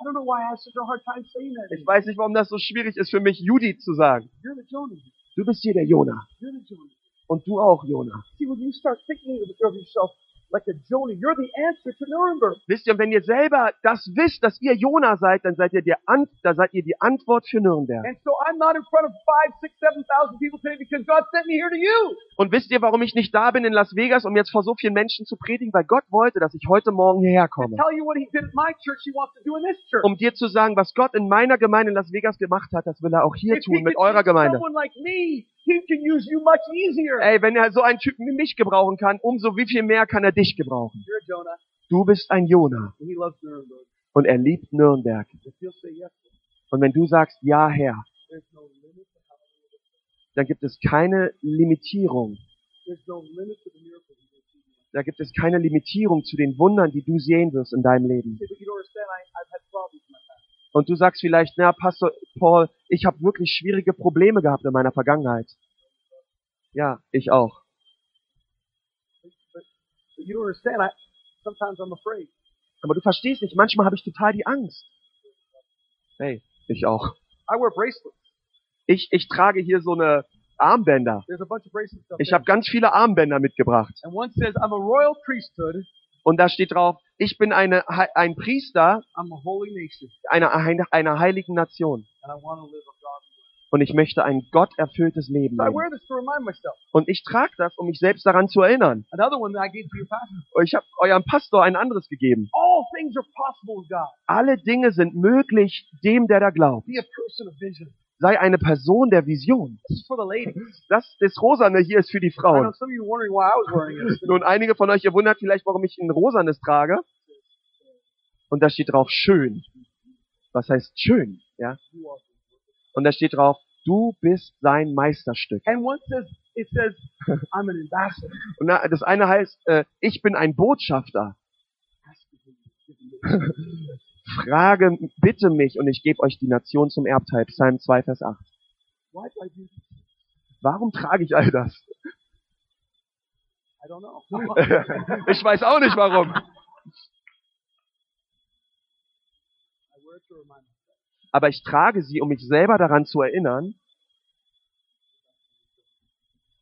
I don't know why I have such a hard time saying that. Ich weiß nicht, warum das so schwierig ist für mich, Judith zu sagen. You're the Jonah. Du bist hier der Jona. You're the Jonah. Und du auch, Jona. See, when you start thinking of of yourself like a Jonah, you're the answer to Nuremberg. Wisst ihr, und wenn ihr selber das wisst, dass ihr Jona seid, dann seid ihr, der An da seid ihr die Antwort für Nürnberg. And so I'm not in front of five, six, seven thousand people today because God sent me here to you. Und wisst ihr, warum ich nicht da bin in Las Vegas, um jetzt vor so vielen Menschen zu predigen? Weil Gott wollte, dass ich heute Morgen hierher komme. Tell you what He did at my church, He wants to do in this church. Um dir zu sagen, was Gott in meiner Gemeinde in Las Vegas gemacht hat, das will er auch hier If tun, mit eurer Gemeinde. like me, He can use you much easier. Ey, wenn er so einen Typen wie mich gebrauchen kann, umso wie viel mehr kann er dich gebrauchen. You're Jonah, Du bist ein Jona and He loves Nuremberg. und er liebt Nürnberg. If you'll say yes, Und wenn du sagst, ja Herr, there's no limit to how dann gibt es keine Limitierung. there's no limit to the miracles He will do. Da gibt es keine Limitierung zu den Wundern, die du sehen wirst in deinem Leben. Say, but you don't understand, I, I've had problems in my past. Und du sagst vielleicht, na, Pastor Paul, ich habe wirklich schwierige Probleme gehabt in meiner Vergangenheit. Ja, ich auch. Aber du verstehst nicht, manchmal habe ich total die Angst. Hey, ich auch. Ich, ich trage hier so eine Armbänder. Ich habe ganz viele Armbänder mitgebracht. Und da steht drauf, ich bin eine, ein Priester einer, einer heiligen Nation. Und ich möchte ein gotterfülltes Leben leben. Und ich trage das, um mich selbst daran zu erinnern. Und ich habe eurem Pastor ein anderes gegeben. Alle Dinge sind möglich dem, der da glaubt. Sei eine Person der Vision. Das, das Rosane hier ist für die Frauen. <laughs> Nun, einige von euch, ihr wundert vielleicht, warum ich ein Rosanes trage. Und da steht drauf schön. Was heißt schön? Ja. Und da steht drauf, du bist sein Meisterstück. <laughs> Und das eine heißt, äh, ich bin ein Botschafter. <laughs> Frage, bitte mich und ich gebe euch die Nation zum Erbteil. Psalm 2, Vers 8. Why do I do this? Warum trage ich all das? I don't know. <laughs> ich weiß auch nicht warum. Aber ich trage sie, um mich selber daran zu erinnern,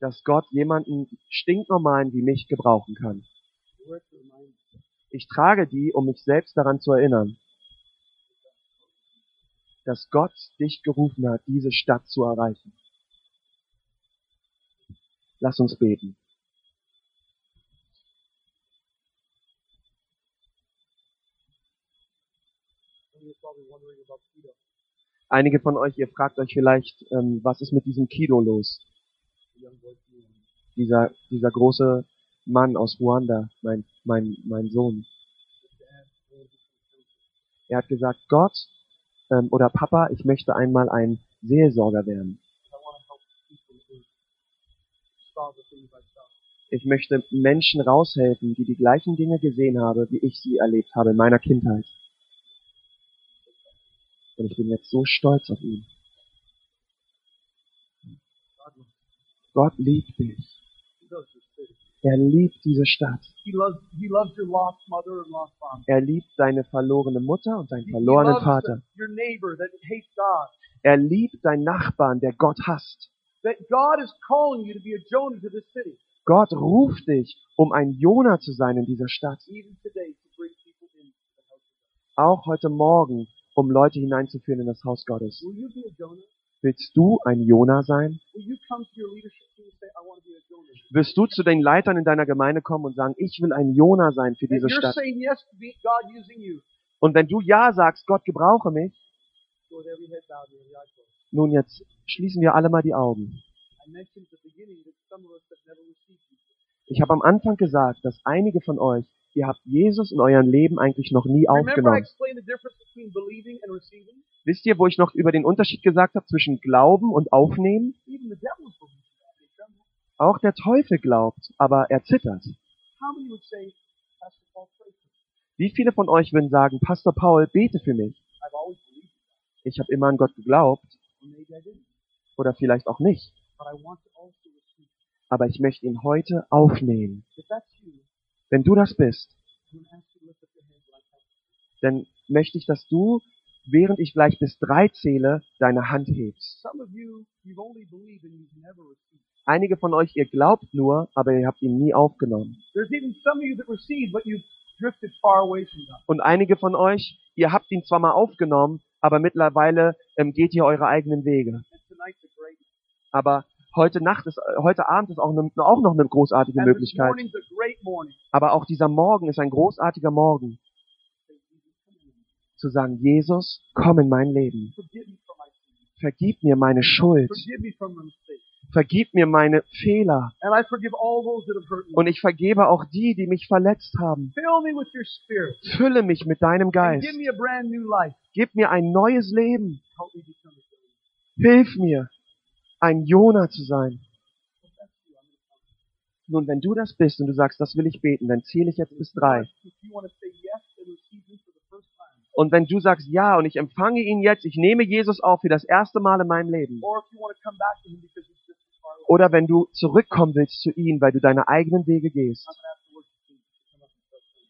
dass Gott jemanden stinknormalen wie mich gebrauchen kann. Ich trage die, um mich selbst daran zu erinnern, dass Gott dich gerufen hat, diese Stadt zu erreichen. Lass uns beten. Einige von euch, ihr fragt euch vielleicht, ähm, was ist mit diesem Kido los? Dieser, dieser große Mann aus Ruanda, mein, mein, mein Sohn. Er hat gesagt, Gott ähm, oder Papa, ich möchte einmal ein Seelsorger werden. Ich möchte Menschen raushelfen, die die gleichen Dinge gesehen haben, wie ich sie erlebt habe in meiner Kindheit. Und ich bin jetzt so stolz auf ihn. Gott liebt dich. He loves your city. Er liebt diese Stadt. He loves he loves your lost mother and lost father. Er liebt deine verlorene Mutter und he verlorenen Vater. Er liebt deinen Nachbarn, der Gott hasst. Jonah. Gott ruft dich, um ein Jona zu sein in dieser Stadt. Auch heute Morgen, um Leute hineinzuführen in das Haus Gottes. Willst du ein Jona sein? Wirst du zu den Leitern in deiner Gemeinde kommen und sagen, ich will ein Jona sein für diese Stadt? Und wenn du Ja sagst, Gott gebrauche mich, nun jetzt schließen wir alle mal die Augen. Ich habe am Anfang gesagt, dass einige von euch, ihr habt Jesus in eurem Leben eigentlich noch nie aufgenommen. Wisst ihr, wo ich noch über den Unterschied gesagt habe zwischen Glauben und Aufnehmen? Auch der Teufel glaubt, aber er zittert. Wie viele von euch würden sagen, Pastor Paul, bete für mich? Ich habe immer an Gott geglaubt oder vielleicht auch nicht. Also. Aber ich möchte ihn heute aufnehmen. Wenn du das bist, dann möchte ich, dass du, während ich gleich bis drei zähle, deine Hand hebst. Einige von euch, ihr glaubt nur, aber ihr habt ihn nie aufgenommen. Und einige von euch, ihr habt ihn zwar mal aufgenommen, aber mittlerweile ähm, geht ihr eure eigenen Wege. Aber heute Nacht ist, äh, heute Abend ist auch, ne, auch noch eine großartige Möglichkeit. Aber auch dieser Morgen ist ein großartiger Morgen, zu sagen, Jesus, komm in mein Leben. Vergib mir meine Schuld. Vergib mir meine Fehler. Und ich vergebe auch die, die mich verletzt haben. Fülle mich mit deinem Geist. Gib mir ein neues Leben. Hilf mir, ein Jona zu sein. Nun, wenn du das bist und du sagst, das will ich beten, dann zähle ich jetzt bis drei. Und wenn du sagst, ja, und ich empfange ihn jetzt, ich nehme Jesus auf für das erste Mal in meinem Leben. Oder wenn du zurückkommen willst zu ihm, weil du deine eigenen Wege gehst,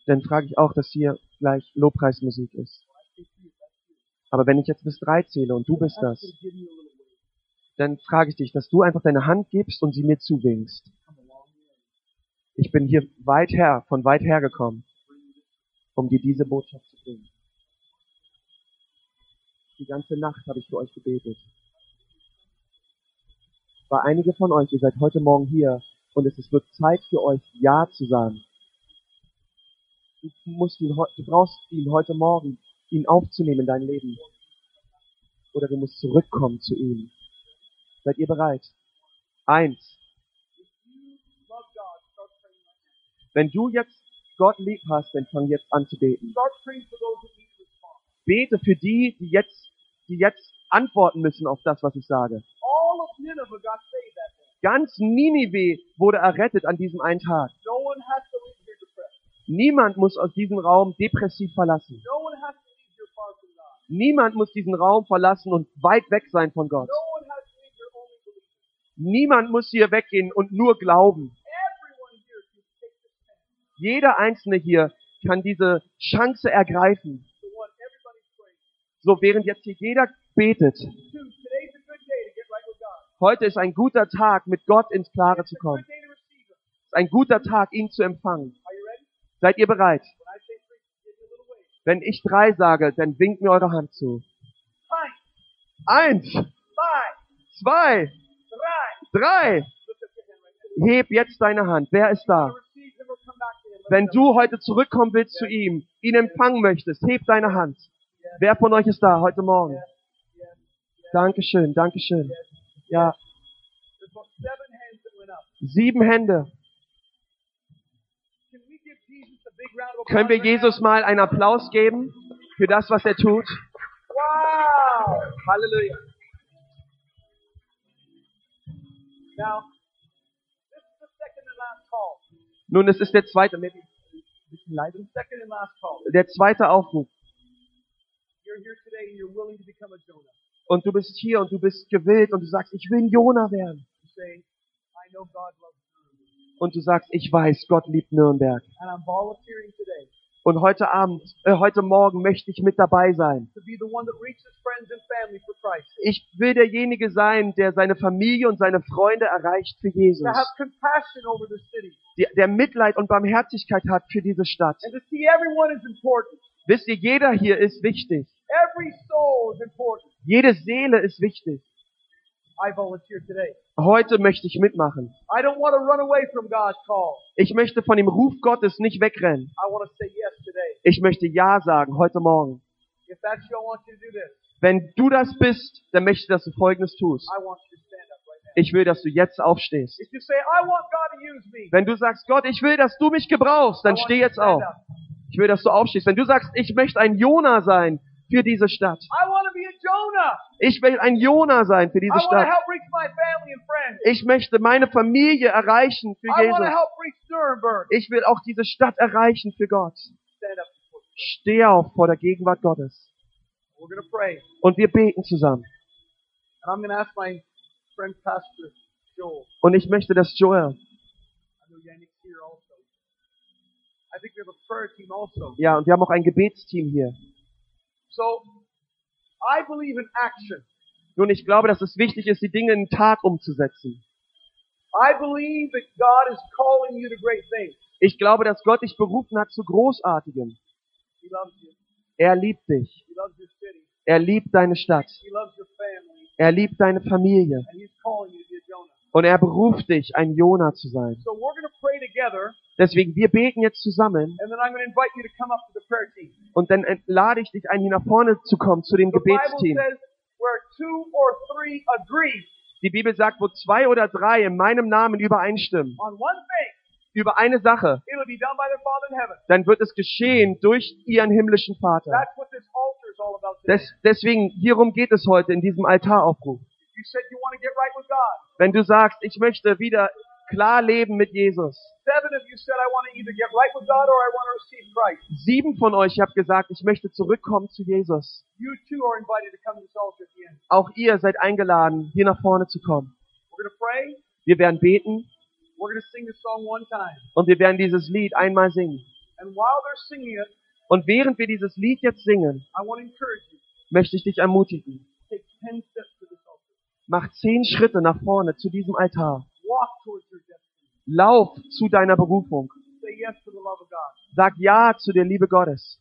dann frage ich auch, dass hier gleich Lobpreismusik ist. Aber wenn ich jetzt bis drei zähle und du bist das, dann frage ich dich, dass du einfach deine Hand gibst und sie mir zuwinkst. Ich bin hier weit her, von weit her gekommen, um dir diese Botschaft zu bringen. Die ganze Nacht habe ich für euch gebetet. Weil einige von euch, ihr seid heute Morgen hier und es wird Zeit für euch, Ja zu sagen. Du, musst ihn, du brauchst ihn heute Morgen, ihn aufzunehmen in dein Leben. Oder du musst zurückkommen zu ihm. Seid ihr bereit? Eins. Wenn du jetzt Gott lieb hast, dann fang jetzt an zu beten. Bete für die, die jetzt, die jetzt antworten müssen auf das, was ich sage. Ganz Ninive wurde errettet an diesem einen Tag. Niemand muss aus diesem Raum depressiv verlassen. Niemand muss diesen Raum verlassen und weit weg sein von Gott. No one has to leave here only believing. Niemand muss hier weggehen und nur glauben. Jeder Einzelne hier kann diese Chance ergreifen. So während jetzt hier jeder betet. Heute ist ein guter Tag, mit Gott ins Klare zu kommen. Es ist ein guter Tag, ihn zu empfangen. Seid ihr bereit? Wenn ich drei sage, dann winkt mir eure Hand zu. Eins, Eins, zwei, zwei, drei. Heb jetzt deine Hand. Wer ist da? Wenn du heute zurückkommen willst zu ihm, ihn empfangen möchtest, heb deine Hand. Wer von euch ist da heute Morgen? Dankeschön, Dankeschön. Ja, sieben Hände. Können wir? Jesus mal einen Applaus geben für das, was er tut? Wow! Hallelujah. Nun, es ist der zweite, der zweite Aufruf. You're here today and you're willing to become a Jonah. Und du bist hier und du bist gewillt und du sagst, ich will ein Jona werden. Und du sagst, ich weiß, Gott liebt Nürnberg. Und heute Abend, äh, heute Morgen möchte ich mit dabei sein. Ich will derjenige sein, der seine Familie und seine Freunde erreicht für Jesus. Die- Der Mitleid und Barmherzigkeit hat für diese Stadt. Wisst ihr, jeder hier ist wichtig. Jede Seele ist wichtig. Heute möchte ich mitmachen. I don't want to run away from God's call. Ich möchte von dem Ruf Gottes nicht wegrennen. I want to say yes today. Ich möchte Ja sagen heute Morgen. If that's you, I want you to do this. Wenn du das bist, dann möchte ich, dass du Folgendes tust. I want you to stand up right now. Ich will, dass du jetzt aufstehst. Wenn du sagst, Gott, ich will, dass du mich gebrauchst, dann steh jetzt auf. up. Ich will, dass du aufstehst. Wenn du sagst, ich möchte ein Jona sein für diese Stadt. I want to be a Jonah. Ich will ein Jona sein für diese Stadt. Ich möchte meine Familie erreichen für Jesus. Ich will auch diese Stadt erreichen für Gott. Steh auf vor der Gegenwart Gottes. Und wir beten zusammen. And I'm going to ask my friend Pastor Joel. Und ich möchte, dass Joel, also. I think we have a prayer team also. ja, und wir haben auch ein Gebetsteam hier. So, I believe in action. Nun, ich glaube, dass es wichtig ist, die Dinge in Tat umzusetzen. I believe that God is calling you to great things. Ich glaube, dass Gott dich berufen hat zu Großartigem. He loves you. Er liebt dich. He loves your city. Er liebt deine Stadt. He loves your family. Er liebt deine Familie. And He's calling you to be a Jonah. Und er beruft dich, ein Jona zu sein. So together, Deswegen, wir beten jetzt zusammen und dann lade ich dich ein, hier nach vorne zu kommen, zu dem The Gebetsteam. says, agree Die Bibel sagt, wo zwei oder drei in meinem Namen übereinstimmen, thing, über eine Sache, dann wird es geschehen durch ihren himmlischen Vater. Des, deswegen, hierum geht es heute in diesem Altaraufruf. You said you want to get right with God. Wenn du sagst, ich möchte wieder klar leben mit Jesus. Sieben von euch habt gesagt, ich möchte zurückkommen zu Jesus. Auch ihr seid eingeladen, hier nach vorne zu kommen. Wir werden beten und wir werden dieses Lied einmal singen. Und während wir dieses Lied jetzt singen, möchte ich dich ermutigen. Take ten steps to this altar. Mach zehn Schritte nach vorne zu diesem Altar. Lauf zu deiner Berufung. Sag Ja zu der Liebe Gottes.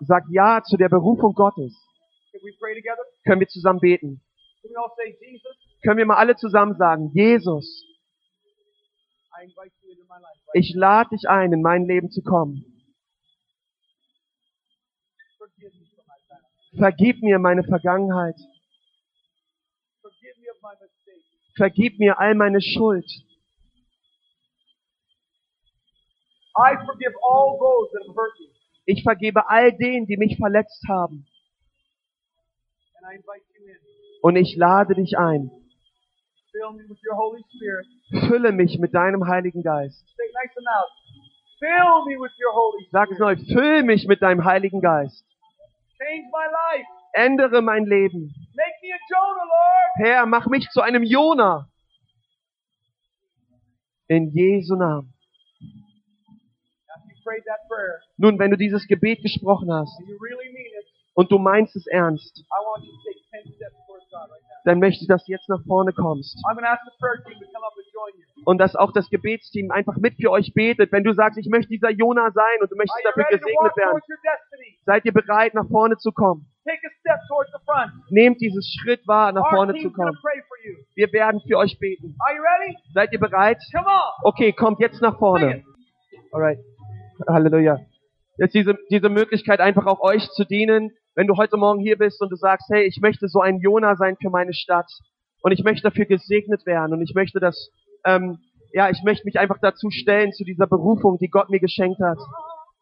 Sag Ja zu der Berufung Gottes. Können wir zusammen beten? Können wir mal alle zusammen sagen, Jesus, ich lade dich ein, in mein Leben zu kommen. Vergib mir meine Vergangenheit. Forgive me of my mistakes. Vergib mir all meine Schuld. Ich vergebe all denen, die mich verletzt haben. Und ich lade dich ein. Fülle mich mit deinem Heiligen Geist. Sag es neu, füll mich mit deinem Heiligen Geist. Ändere mein Leben. Make me a Jonah, Lord. Herr, mach mich zu einem Jona. In Jesu Namen. Nun, wenn du dieses Gebet gesprochen hast und du meinst es ernst, Dann möchte ich, dass du jetzt nach vorne kommst. Und dass auch das Gebetsteam einfach mit für euch betet. Wenn du sagst, ich möchte dieser Jona sein und du möchtest dafür gesegnet werden, seid ihr bereit, nach vorne zu kommen. Nehmt dieses Schritt wahr, nach vorne zu kommen. Wir werden für euch beten. Seid ihr bereit? Okay, kommt jetzt nach vorne. Alright. Halleluja. Jetzt diese, diese Möglichkeit einfach auch euch zu dienen, wenn du heute Morgen hier bist und du sagst, hey, ich möchte so ein Jona sein für meine Stadt und ich möchte dafür gesegnet werden und ich möchte das, ähm, ja, ich möchte mich einfach dazu stellen zu dieser Berufung, die Gott mir geschenkt hat.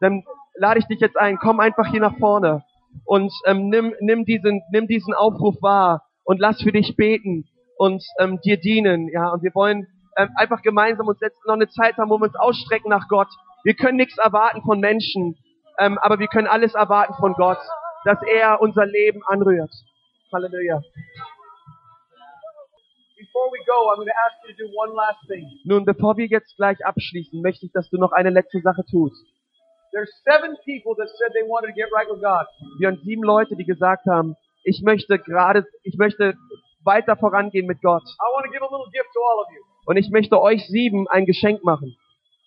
Dann lade ich dich jetzt ein, komm einfach hier nach vorne und ähm, nimm, nimm, diesen, nimm diesen Aufruf wahr und lass für dich beten und ähm, dir dienen. Ja, und wir wollen ähm, einfach gemeinsam uns jetzt noch eine Zeit haben, wo wir uns ausstrecken nach Gott. Wir können nichts erwarten von Menschen, ähm, aber wir können alles erwarten von Gott, dass er unser Leben anrührt. Halleluja. Nun, bevor wir jetzt gleich abschließen, möchte ich, dass du noch eine letzte Sache tust. There's seven people that said they wanted to get right with God. Wir haben sieben Leute, die gesagt haben, ich möchte gerade, ich möchte weiter vorangehen mit Gott. I want to give a little gift to all of you. Und ich möchte euch sieben ein Geschenk machen.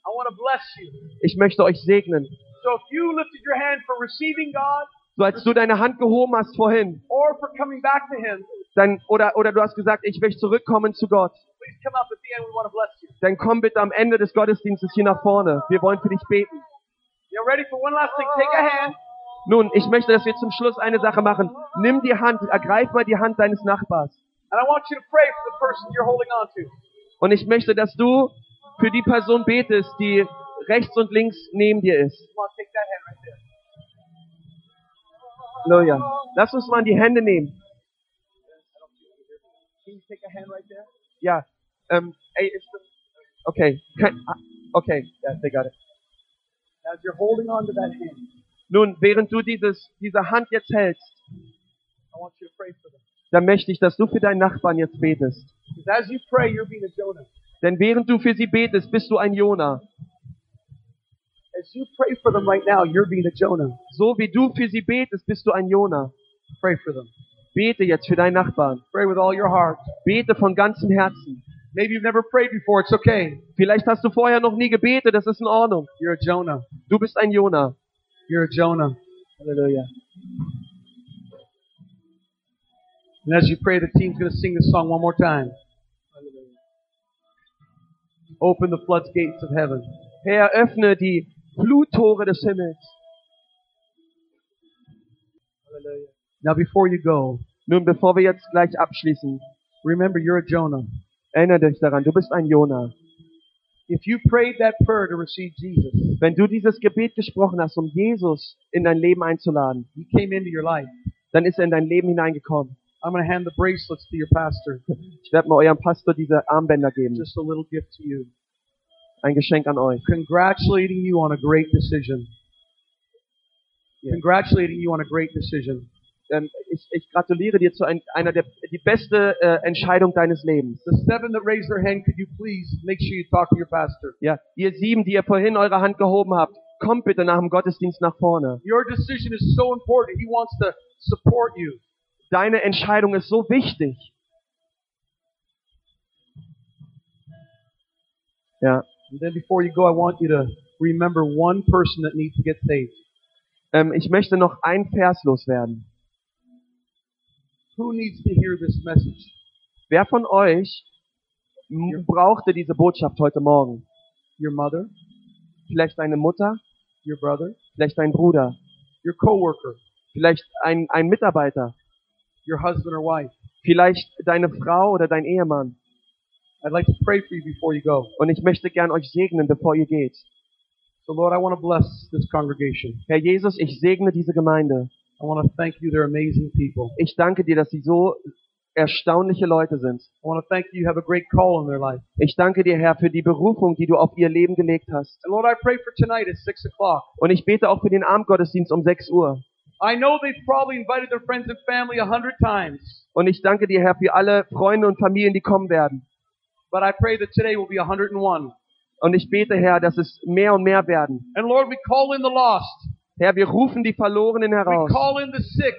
I want to bless you. Ich möchte euch segnen. So if you lifted your hand for receiving God als du deine Hand gehoben hast vorhin, or for coming back to Him, dann, oder, oder du hast gesagt, ich möchte zurückkommen zu Gott, please come up at the end. We want to bless you. dann komm bitte am Ende des Gottesdienstes hier nach vorne. Wir wollen für dich beten. You ready for one last thing? Take a hand. Nun, ich möchte, dass wir zum Schluss eine Sache machen. Nimm die Hand, ergreif mal die Hand deines Nachbars. And I want you to pray for the person you're holding on to. Und ich möchte, dass du für die Person betest, die rechts und links neben dir ist. Halleluja. Lass uns mal die Hände nehmen. Ja, ähm, ey, ist das, okay, ah, okay, ja, they got it. As you're holding on to that hand, Nun, während du dieses, diese Hand jetzt hältst, I want you to pray for them. dann möchte ich, dass du für deinen Nachbarn jetzt betest. Because as you pray, you're being a Jonah. Denn während du für sie betest, bist du ein Jona. As you pray for them right now, you're being a Jonah. So wie du für sie betest, bist du ein Jona. Pray for them. Bete jetzt für deinen Nachbarn. Pray with all your heart. Bete von ganzem Herzen. Maybe you've never prayed before. It's okay. Vielleicht hast du vorher noch nie gebetet, das ist in Ordnung. You're a Jonah. Du bist ein Jona. You're a Jonah. Hallelujah. And as you pray, the team's going to sing this song one more time. Hallelujah. Open the floodgates of heaven. Herr, öffne die Fluttore des Himmels. Halleluja. Now, before you go, Nun, bevor wir jetzt gleich abschließen, remember you're a Jonah. erinnere dich daran, du bist ein Jona. If you prayed that prayer to receive Jesus, Wenn du dieses Gebet gesprochen hast, um Jesus in dein Leben einzuladen, He came into your life. dann ist er in dein Leben hineingekommen. I'm going to hand the bracelets to your pastor. Ich werde mal eurem Pastor diese Armbänder geben. Just a little gift to you. Ein Geschenk an euch. Congratulating you on a great decision. Yeah. Congratulating you on a great decision. Ähm, ich, ich gratuliere dir zu ein, einer der die beste äh, Entscheidung deines Lebens. The seven that raised their hand, could you please make sure you talk to your pastor? Ja, ihr sieben, die ihr vorhin eure Hand gehoben habt, kommt bitte nach dem Gottesdienst nach vorne. Your decision is so important. He wants to support you. Deine Entscheidung ist so wichtig. Ja, And then before you go, I want you to remember one person that needs to get saved. ähm, ich möchte noch ein Vers loswerden. Who needs to hear this message? Wer von euch m- brauchte diese Botschaft heute Morgen? Your mother, Vielleicht deine Mutter, your brother, vielleicht dein Bruder, your coworker, vielleicht ein, ein Mitarbeiter, your husband or wife. vielleicht deine Frau oder dein Ehemann. I'd like to pray for you before you go. Und ich möchte gern euch segnen, bevor ihr geht. So Lord, I want to bless this congregation. Herr Jesus, ich segne diese Gemeinde. I want to thank you. They're amazing people. Ich danke dir, dass sie so erstaunliche Leute sind. I want to thank you. You have a great call in their life. Ich danke dir, Herr, für die Berufung, die du auf ihr Leben gelegt hast. And Lord, I pray for tonight at six o'clock. Und ich bete auch für den Abendgottesdienst um 6 Uhr. I know they've probably invited their friends and family a hundred times, Und ich danke dir, Herr, für alle Freunde und Familien, die kommen werden. But I pray that today will be a hundred and one. Und ich bete, Herr, dass es mehr und mehr werden. And Lord, we call in the lost. Herr, wir rufen die Verlorenen We heraus. call in the sick.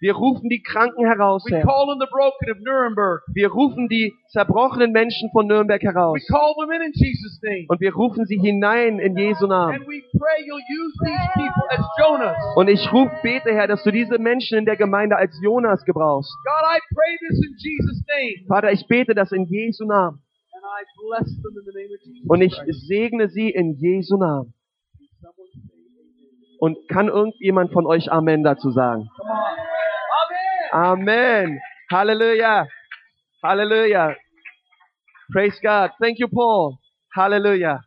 Wir rufen die Kranken heraus, We Herr. call in the broken of Nuremberg. Wir rufen die zerbrochenen Menschen von Nürnberg We heraus. call them in in Jesus' name. Und wir rufen sie hinein in Jesu Namen. And we pray you'll use these people as Jonas. Und ich rufe, bete, Herr, dass du diese Menschen in der Gemeinde als Jonas gebrauchst. God, I pray this in Jesus' name. Vater, ich bete das in Jesu Namen. Und ich segne sie in Jesu Namen. Und kann irgendjemand von euch Amen dazu sagen? Amen. Halleluja. Halleluja. Praise God. Thank you, Paul. Halleluja.